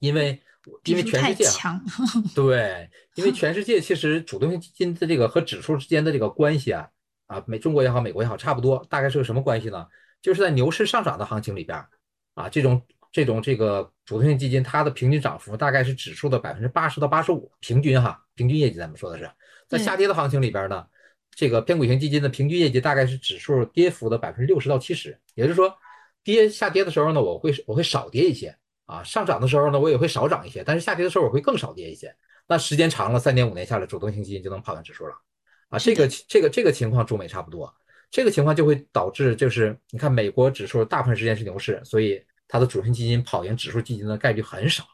因为因为全世界对，因为全世界其实主动性基金的这个和指数之间的这个关系啊啊，美中国也好，美国也好，差不多，大概是个什么关系呢？就是在牛市上涨的行情里边啊，这种这种这个主动性基金它的平均涨幅大概是指数的百分之八十到八十五，平均哈，平均业绩咱们说的是，在下跌的行情里边呢，这个偏股型基金的平均业绩大概是指数跌幅的百分之六十到七十，也就是说。跌下跌的时候呢，我会我会少跌一些啊；上涨的时候呢，我也会少涨一些。但是下跌的时候，我会更少跌一些。那时间长了，三年五年下来，主动性基金就能跑赢指数了啊！这个这个这个情况中美差不多，这个情况就会导致就是你看美国指数大部分时间是牛市，所以它的主动基金跑赢指数基金的概率很少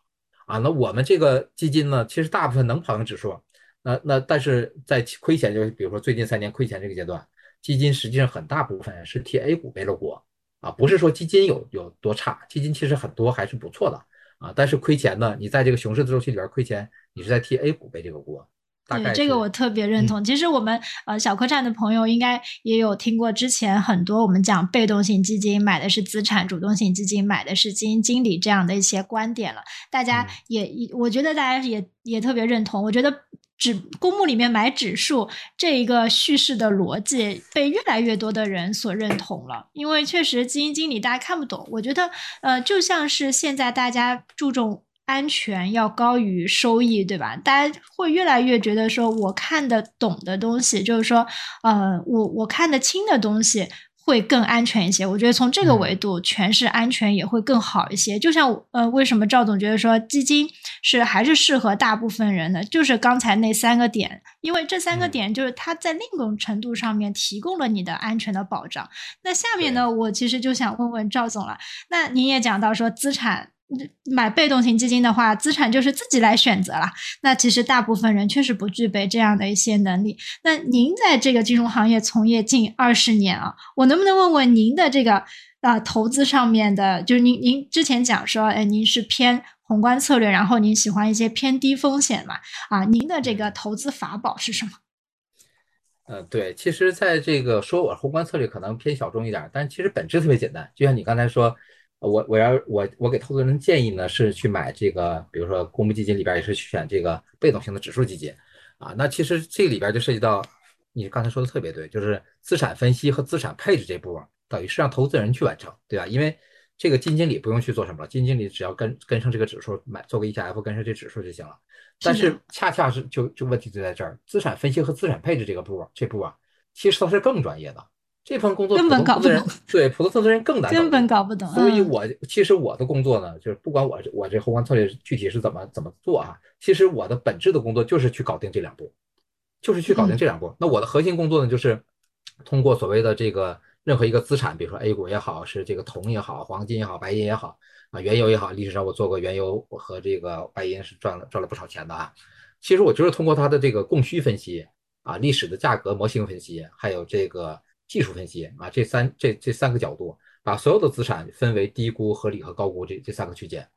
啊。那我们这个基金呢，其实大部分能跑赢指数，那那但是在亏钱，就是比如说最近三年亏钱这个阶段，基金实际上很大部分是替 A 股背了锅。啊，不是说基金有有多差，基金其实很多还是不错的啊，但是亏钱呢，你在这个熊市的周期里边亏钱，你是在替 A 股背这个锅。对这个我特别认同。其实我们呃小客栈的朋友应该也有听过，之前很多我们讲被动型基金买的是资产，主动型基金买的是基金经理这样的一些观点了。大家也，我觉得大家也也特别认同。我觉得指公募里面买指数这一个叙事的逻辑被越来越多的人所认同了，因为确实基金经理大家看不懂。我觉得呃就像是现在大家注重。安全要高于收益，对吧？大家会越来越觉得说，我看得懂的东西，就是说，呃，我我看得清的东西会更安全一些。我觉得从这个维度，诠释安全也会更好一些。就像呃，为什么赵总觉得说基金是还是适合大部分人的？就是刚才那三个点，因为这三个点就是它在另一种程度上面提供了你的安全的保障。那下面呢，我其实就想问问赵总了。那您也讲到说资产。买被动型基金的话，资产就是自己来选择了。那其实大部分人确实不具备这样的一些能力。那您在这个金融行业从业近二十年啊，我能不能问问您的这个啊投资上面的，就是您您之前讲说，哎，您是偏宏观策略，然后您喜欢一些偏低风险嘛？啊，您的这个投资法宝是什么？呃，对，其实在这个说我宏观策略可能偏小众一点，但其实本质特别简单，就像你刚才说。我我要我我给投资人建议呢，是去买这个，比如说公募基金里边也是选这个被动型的指数基金，啊，那其实这里边就涉及到你刚才说的特别对，就是资产分析和资产配置这步，等于是让投资人去完成，对吧？因为这个基金经理不用去做什么了，基金经理只要跟跟上这个指数买做个 ETF，跟上这指数就行了。但是恰恰是就就问题就在这儿，资产分析和资产配置这个步这步啊，其实它是更专业的。这份工作根本搞不懂，对普通投资人更难，根本搞不懂。所以，我其实我的工作呢，就是不管我我这宏观策略具体是怎么怎么做啊，其实我的本质的工作就是去搞定这两步，就是去搞定这两步。那我的核心工作呢，就是通过所谓的这个任何一个资产，比如说 A 股也好，是这个铜也好，黄金也好，白银也好啊，原油也好，历史上我做过原油和这个白银是赚了赚了不少钱的啊。其实我就是通过它的这个供需分析啊，历史的价格模型分析，还有这个。技术分析啊，这三这这三个角度，把所有的资产分为低估、合理和高估这这三个区间。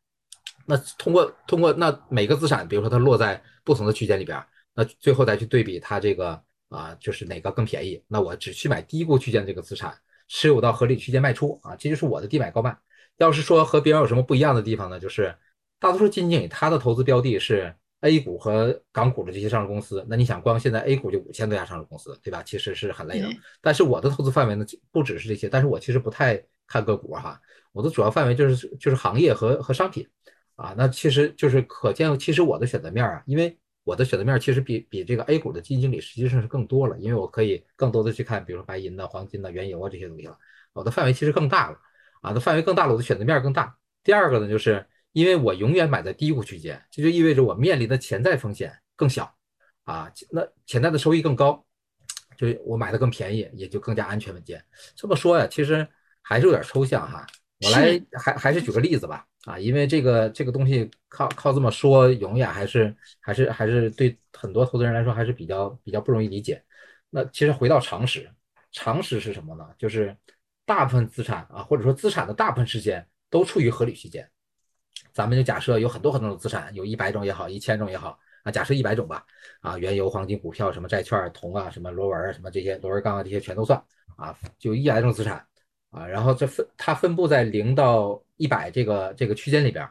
那通过通过那每个资产，比如说它落在不同的区间里边，那最后再去对比它这个啊，就是哪个更便宜。那我只去买低估区间这个资产，持有到合理区间卖出啊，这就是我的低买高卖。要是说和别人有什么不一样的地方呢？就是大多数基金经理他的投资标的是。A 股和港股的这些上市公司，那你想，光现在 A 股就五千多家上市公司，对吧？其实是很累的。但是我的投资范围呢，不只是这些。但是我其实不太看个股哈，我的主要范围就是就是行业和和商品啊。那其实就是可见，其实我的选择面啊，因为我的选择面其实比比这个 A 股的基金经理实际上是更多了，因为我可以更多的去看，比如说白银的、黄金的、原油啊这些东西了。我的范围其实更大了啊，那范围更大了，我的选择面更大。第二个呢，就是。因为我永远买在低估区间，这就意味着我面临的潜在风险更小，啊，那潜在的收益更高，就我买的更便宜，也就更加安全稳健。这么说呀，其实还是有点抽象哈。我来还还是举个例子吧，啊，因为这个这个东西靠靠这么说，永远还是还是还是对很多投资人来说还是比较比较不容易理解。那其实回到常识，常识是什么呢？就是大部分资产啊，或者说资产的大部分时间都处于合理区间。咱们就假设有很多很多种资产，有一百种也好，一千种也好啊，假设一百种吧，啊，原油、黄金、股票、什么债券、铜啊，什么螺纹啊，什么这些螺纹钢啊，这些全都算啊，就一百种资产啊，然后这分它分布在零到一百这个这个区间里边，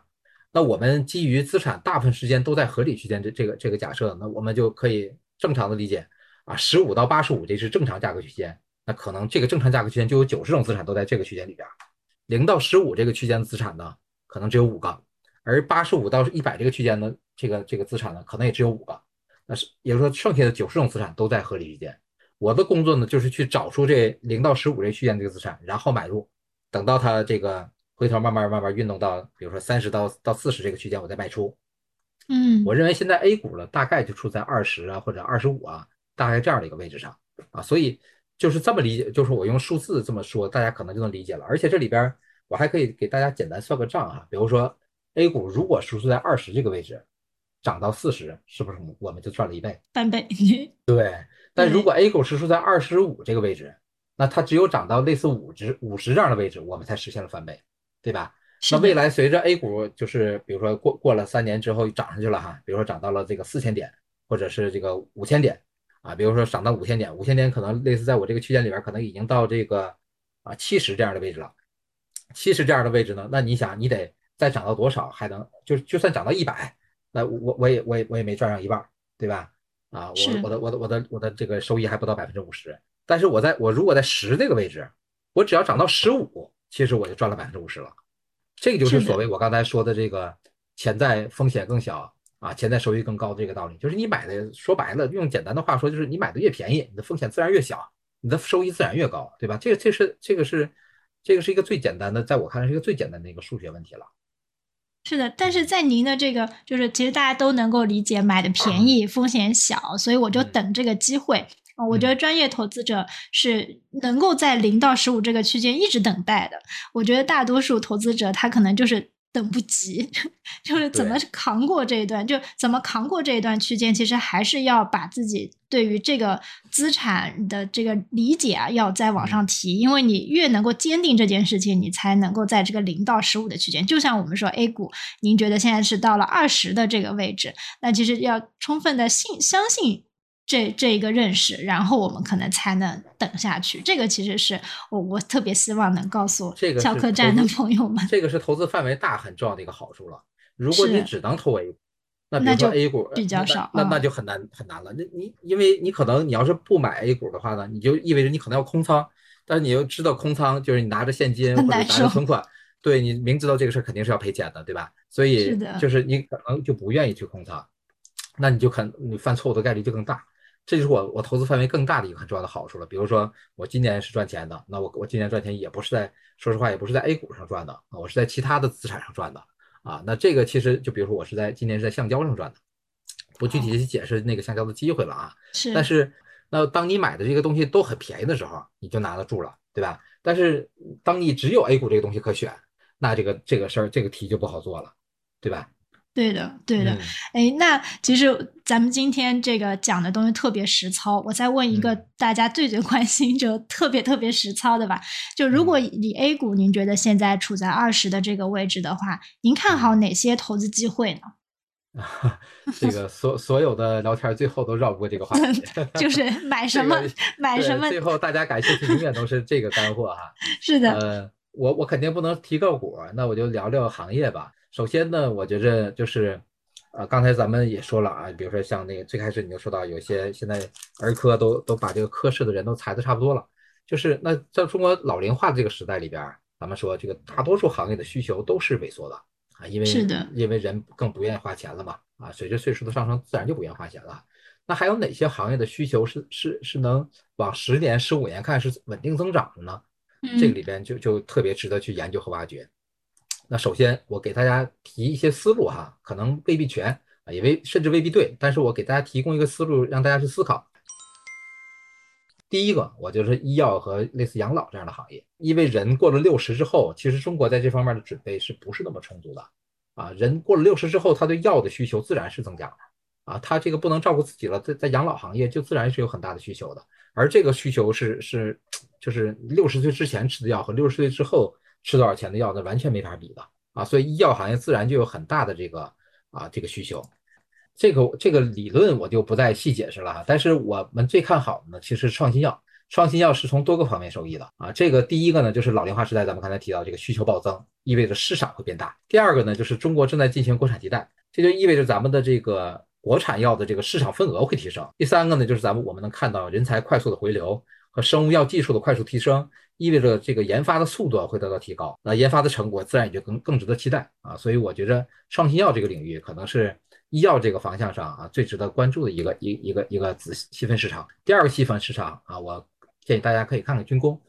那我们基于资产大部分时间都在合理区间这这个这个假设，那我们就可以正常的理解啊，十五到八十五这是正常价格区间，那可能这个正常价格区间就有九十种资产都在这个区间里边，零到十五这个区间的资产呢，可能只有五个。而八十五到一百这个区间的这个这个资产呢，可能也只有五个，那是也就是说，剩下的九十种资产都在合理区间。我的工作呢，就是去找出这零到十五这区间这个资产，然后买入，等到它这个回头慢慢慢慢运动到，比如说三十到到四十这个区间，我再卖出。嗯，我认为现在 A 股呢，大概就处在二十啊或者二十五啊，大概这样的一个位置上啊，所以就是这么理解，就是我用数字这么说，大家可能就能理解了。而且这里边我还可以给大家简单算个账啊，比如说。A 股如果输出在二十这个位置，涨到四十，是不是我们就赚了一倍？翻倍。对，但如果 A 股输出在二十五这个位置，那它只有涨到类似五十五十这样的位置，我们才实现了翻倍，对吧？是那未来随着 A 股就是比如说过过了三年之后涨上去了哈，比如说涨到了这个四千点，或者是这个五千点啊，比如说涨到五千点，五千点可能类似在我这个区间里边，可能已经到这个啊七十这样的位置了。七十这样的位置呢，那你想你得再涨到多少还能就就算涨到一百，那我我也我也我也没赚上一半，对吧？啊，我我的我的我的我的这个收益还不到百分之五十，但是我在我如果在十这个位置，我只要涨到十五，其实我就赚了百分之五十了。这个就是所谓我刚才说的这个潜在风险更小啊，潜在收益更高的这个道理。就是你买的说白了，用简单的话说，就是你买的越便宜，你的风险自然越小，你的收益自然越高，对吧？这个这是这个是这个是一个最简单的，在我看来是一个最简单的一个数学问题了。是的，但是在您的这个，就是其实大家都能够理解，买的便宜，风险小，所以我就嗯等这个机会。啊，我觉得专业投资者是能够在零到十五这个区间一直等待的。我觉得大多数投资者他可能就是等不及，就是怎么扛过这一段，就怎么扛过这一段区间，其实还是要把自己对于这个资产的这个理解啊，要再往上提。因为你越能够坚定这件事情，你才能够在这个零到十五的区间。就像我们说 A 股，您觉得现在是到了二十的这个位置，那其实要充分的信相信。这这一个认识，然后我们可能才能等下去。这个其实是我我特别希望能告诉这个是小客栈的朋友们。这个是投资范围大很重要的一个好处了。如果你只能投 A 股，那比如说就 A 股比较少嗯那那就很难很难了。那你因为你可能你要是不买 A 股的话呢，你就意味着你可能要空仓，但是你又知道空仓就是你拿着现金或者拿着存款，对你明知道这个事儿肯定是要赔钱的，对吧？所以就是你可能就不愿意去空仓，那你就可能你犯错误的概率就更大。这就是我我投资范围更大的一个很重要的好处了。比如说我今年是赚钱的，那我我今年赚钱也不是在说实话也不是在 A 股上赚的，啊我是在其他的资产上赚的啊。那这个其实就比如说我是在今年是在橡胶上赚的，不具体去解释那个橡胶的机会了啊。是，但是那当你买的这个东西都很便宜的时候，你就拿得住了，对吧？但是当你只有 A 股这个东西可选，那这个这个事儿这个题就不好做了，对吧？对的，对的。嗯哎，那其实咱们今天这个讲的东西特别实操，我再问一个嗯大家最最关心就特别特别实操的吧。就如果嗯以 A 股，您觉得现在处在二十的这个位置的话，您看嗯好哪些投资机会呢？这个所所有的聊天最后都绕不过这个话题，就是 买什么、这个买什么最后大家感兴趣永远都是这个干货哈。是的，呃，我我肯定不能提个股，那我就聊聊行业吧。首先呢，我觉着就是，呃，刚才咱们也说了啊，比如说像那个最开始你就说到，有些现在儿科都都把这个科室的人都裁的差不多了，就是那在中国老龄化这个时代里边儿，咱们说这个大多数行业的需求都是萎缩的啊，因为是的因为人更不愿意花钱了嘛，啊，随着岁数的上升，自然就不愿意花钱了。那还有哪些行业的需求是是是能往十年、十五年看是稳定增长的呢？这个嗯里边就就特别值得去研究和挖掘。那首先，我给大家提一些思路哈，可能未必全啊，也未甚至未必对，但是我给大家提供一个思路，让大家去思考。第一个，我就是医药和类似养老这样的行业，因为人过了六十之后，其实中国在这方面的准备是不是那么充足的啊？人过了六十之后，他对药的需求自然是增加的啊，他这个不能照顾自己了，在在养老行业就自然是有很大的需求的，而这个需求是是就是六十岁之前吃的药和六十岁之后吃多少钱的药，那完全没法比的啊，所以医药行业自然就有很大的这个啊这个需求。这个这个理论我就不再细解释了哈，但是我们最看好的呢，其实是创新药。创新药是从多个方面受益的啊。这个第一个呢，就是老龄化时代，咱们刚才提到这个需求暴增，意味着市场会变大。第二个呢，就是中国正在进行国产替代，这就意味着咱们的这个国产药的这个市场份额会提升。第三个呢，就是咱们我们能看到人才快速的回流和生物药技术的快速提升，意味着这个研发的速度会得到提高，那研发的成果自然也就更更值得期待啊。所以我觉得创新药这个领域可能是。医药这个方向上啊，最值得关注的一个一一个一个子细分市场。第二个细分市场啊，我建议大家可以看看军工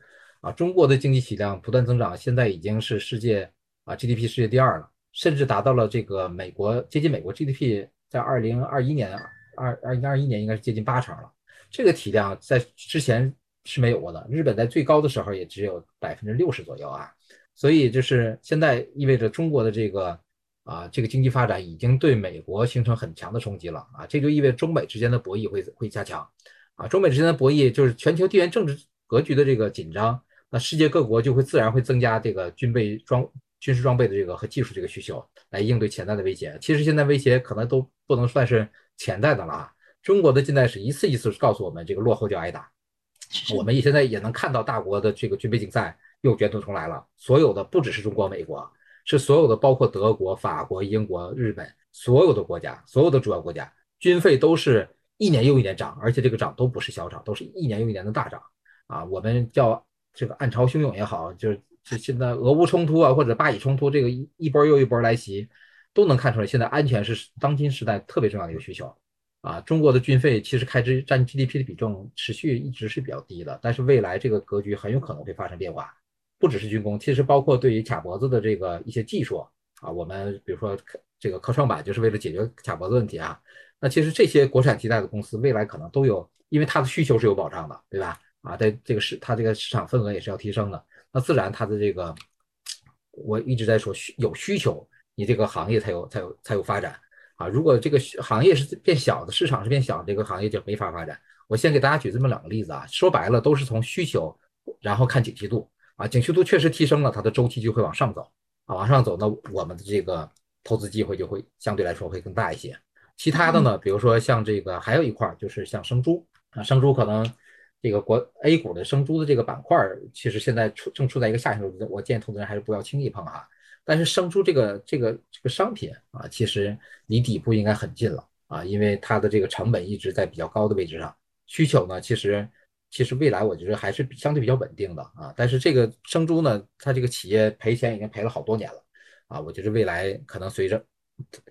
啊，中国的经济体量不断增长，现在已经是世界啊 GDP 世界第二了，甚至达到了这个美国接近美国 GDP，在二零二一年二二零二一年应该是接近八成了。这个体量在之前是没有过的，日本在最高的时候也只有百分之六十左右啊，所以就是现在意味着中国的这个。啊，这个经济发展已经对美国形成很强的冲击了啊，这就意味着中美之间的博弈会会加强，啊，中美之间的博弈就是全球地缘政治格局的这个紧张，那世界各国就会自然会增加这个军备装军事装备的这个和技术这个需求，来应对潜在的威胁。其实现在威胁可能都不能算是潜在的了啊！中国的近代史一次一次告诉我们，这个落后就挨打。我们也现在也能看到大国的这个军备竞赛又卷土重来了。所有的不只是中国、美国，是所有的，包括德国、法国、英国、日本，所有的国家，所有的主要国家，军费都是一年又一年涨，而且这个涨都不是小涨，都是一年又一年的大涨啊！我们叫这个暗潮汹涌也好，就是这现在俄乌冲突啊，或者巴以冲突，这个一一波又一波来袭，都能看出来，现在安全是当今时代特别重要的一个需求。啊，中国的军费其实开支占 GDP 的比重持续一直是比较低的，但是未来这个格局很有可能会发生变化，不只是军工，其实包括对于卡脖子的这个一些技术啊，我们比如说这个科创板就是为了解决卡脖子问题啊，那其实这些国产替代的公司未来可能都有，因为它的需求是有保障的，对吧？啊，在这个市它这个市场份额也是要提升的，那自然它的这个我一直在说需有需求，你这个行业才有才有才有发展。啊，如果这个行业是变小的，市场是变小，这个行业就没法发展。我先给大家举这么两个例子啊，说白了都是从需求，然后看景气度啊，景气度确实提升了，它的周期就会往上走啊，往上走，那我们的这个投资机会就会相对来说会更大一些。其他的呢，比如说像这个还有一块就是像生猪啊，生猪可能这个国 A 股的生猪的这个板块，其实现在处正处在一个下行周期，我建议投资人还是不要轻易碰啊。但是生猪这个这个这个商品啊，其实离底部应该很近了啊，因为它的这个成本一直在比较高的位置上，需求呢，其实其实未来我觉得还是相对比较稳定的啊。但是这个生猪呢，它这个企业赔钱已经赔了好多年了啊，我觉得未来可能随着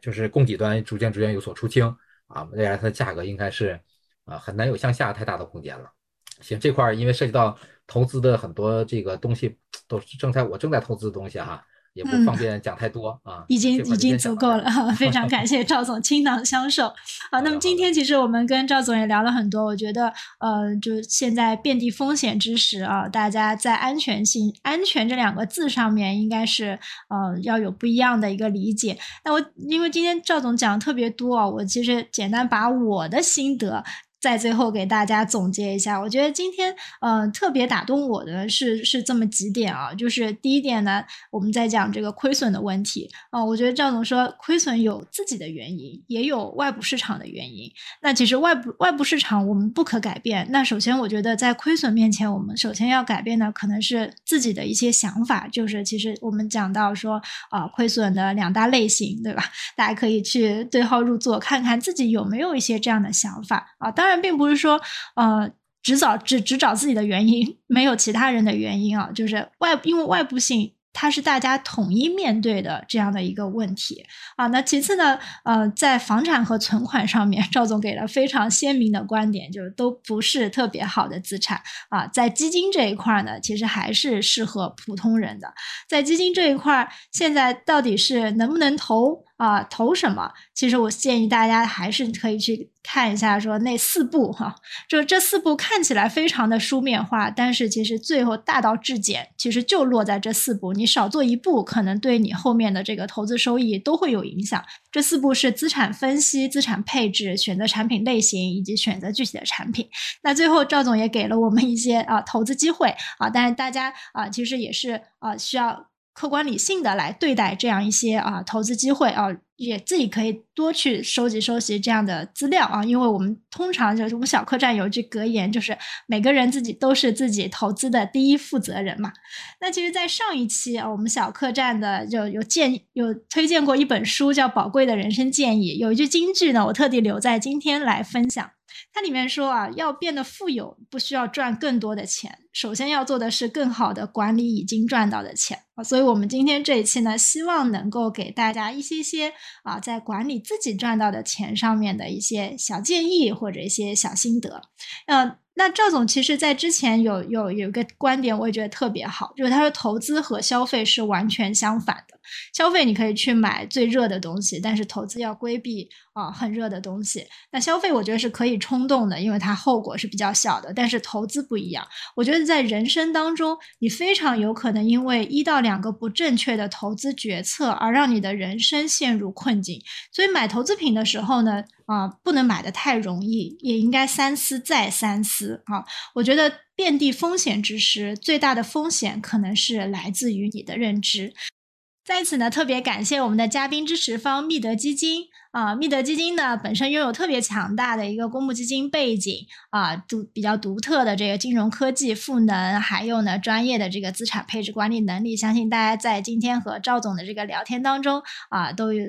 就是供给端逐渐逐渐有所出清啊，未来它的价格应该是啊很难有向下太大的空间了。行，这块因为涉及到投资的很多这个东西，都是正在我正在投资的东西哈。也不方便讲太多啊，已经已经足够了哈，非常感谢赵总倾囊相授。好，那么今天其实我们跟赵总也聊了很多，我觉得呃，就现在遍地风险之时啊，大家在安全性、安全这两个字上面，应该是呃要有不一样的一个理解。那我因为今天赵总讲的特别多啊，我其实简单把我的心得。在最后给大家总结一下，我觉得今天呃特别打动我的是是这么几点啊，就是第一点呢，我们在讲这个亏损的问题啊，我觉得赵总说亏损有自己的原因，也有外部市场的原因。那其实外部外部市场我们不可改变，那首先我觉得在亏损面前，我们首先要改变的可能是自己的一些想法，就是其实我们讲到说啊亏损的两大类型，对吧？大家可以去对号入座，看看自己有没有一些这样的想法啊，当然。并不是说，呃，只找只只找自己的原因，没有其他人的原因啊，就是外因为外部性。它是大家统一面对的这样的一个问题啊。那其次呢，呃，在房产和存款上面，赵总给了非常鲜明的观点，就是都不是特别好的资产啊。在基金这一块呢，其实还是适合普通人的。在基金这一块，现在到底是能不能投啊？投什么？其实我建议大家还是可以去看一下，说那四步哈，就这四步看起来非常的书面化，但是其实最后大道至简，其实就落在这四步。你你少做一步，可能对你后面的这个投资收益都会有影响。这四步是资产分析、资产配置、选择产品类型以及选择具体的产品。那最后赵总也给了我们一些啊投资机会啊，但是大家啊其实也是啊需要。客观理性的来对待这样一些啊投资机会啊，也自己可以多去收集收集这样的资料啊，因为我们通常就是我们小客栈有一句格言，就是每个人自己都是自己投资的第一负责人嘛。那其实，在上一期啊，我们小客栈的就有建有推荐过一本书，叫《宝贵的人生建议》，有一句金句呢，我特地留在今天来分享。它里面说啊，要变得富有，不需要赚更多的钱，首先要做的是更好的管理已经赚到的钱。所以，我们今天这一期呢，希望能够给大家一些些啊，在管理自己赚到的钱上面的一些小建议或者一些小心得。嗯，那赵总其实在之前有有有一个观点，我也觉得特别好，就是他说投资和消费是完全相反的。消费你可以去买最热的东西，但是投资要规避啊很热的东西。那消费我觉得是可以冲动的，因为它后果是比较小的。但是投资不一样，我觉得在人生当中，你非常有可能因为一到两个不正确的投资决策而让你的人生陷入困境。所以买投资品的时候呢，啊，不能买的太容易，也应该三思再三思啊。我觉得遍地风险之时，最大的风险可能是来自于你的认知。在此呢，特别感谢我们的嘉宾支持方密德基金啊，密德基金呢本身拥有特别强大的一个公募基金背景啊，独比较独特的这个金融科技赋能，还有呢专业的这个资产配置管理能力，相信大家在今天和赵总的这个聊天当中啊，都有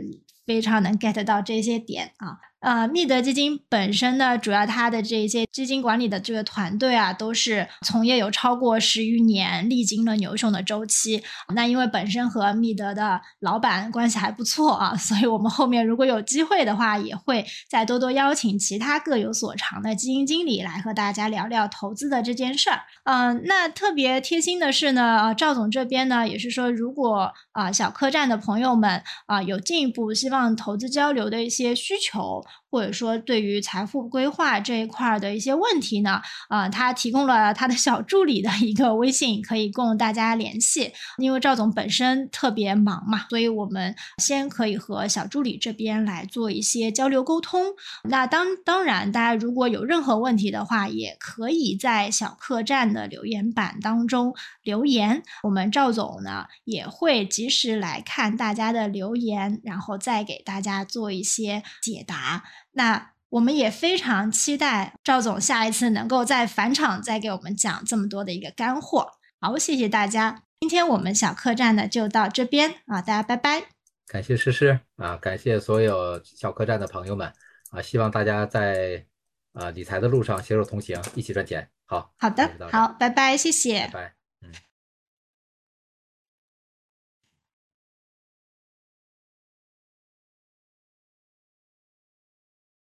非常能 get 到这些点啊。呃，密德基金本身呢，主要它的这些基金管理的这个团队啊，都是从业有超过十余年，历经了牛熊的周期。那因为本身和密德的老板关系还不错啊，所以我们后面如果有机会的话，也会再多多邀请其他各有所长的基金经理来和大家聊聊投资的这件事儿。嗯，那特别贴心的是呢，赵总这边呢，也是说，如果啊小客栈的朋友们啊有进一步希望投资交流的一些需求。或者说，对于财富规划这一块的一些问题呢，啊，他提供了他的小助理的一个微信，可以供大家联系。因为赵总本身特别忙嘛，所以我们先可以和小助理这边来做一些交流沟通。那当当然，大家如果有任何问题的话，也可以在小客栈的留言板当中留言，我们赵总呢也会及时来看大家的留言，然后再给大家做一些解答。那我们也非常期待赵总下一次能够在返场再给我们讲这么多的一个干货。好，谢谢大家，今天我们小客栈呢就到这边啊，大家拜拜。感谢诗诗啊，感谢所有小客栈的朋友们啊，希望大家在啊理财的路上携手同行，一起赚钱。好，好的，好，拜拜，谢谢，拜。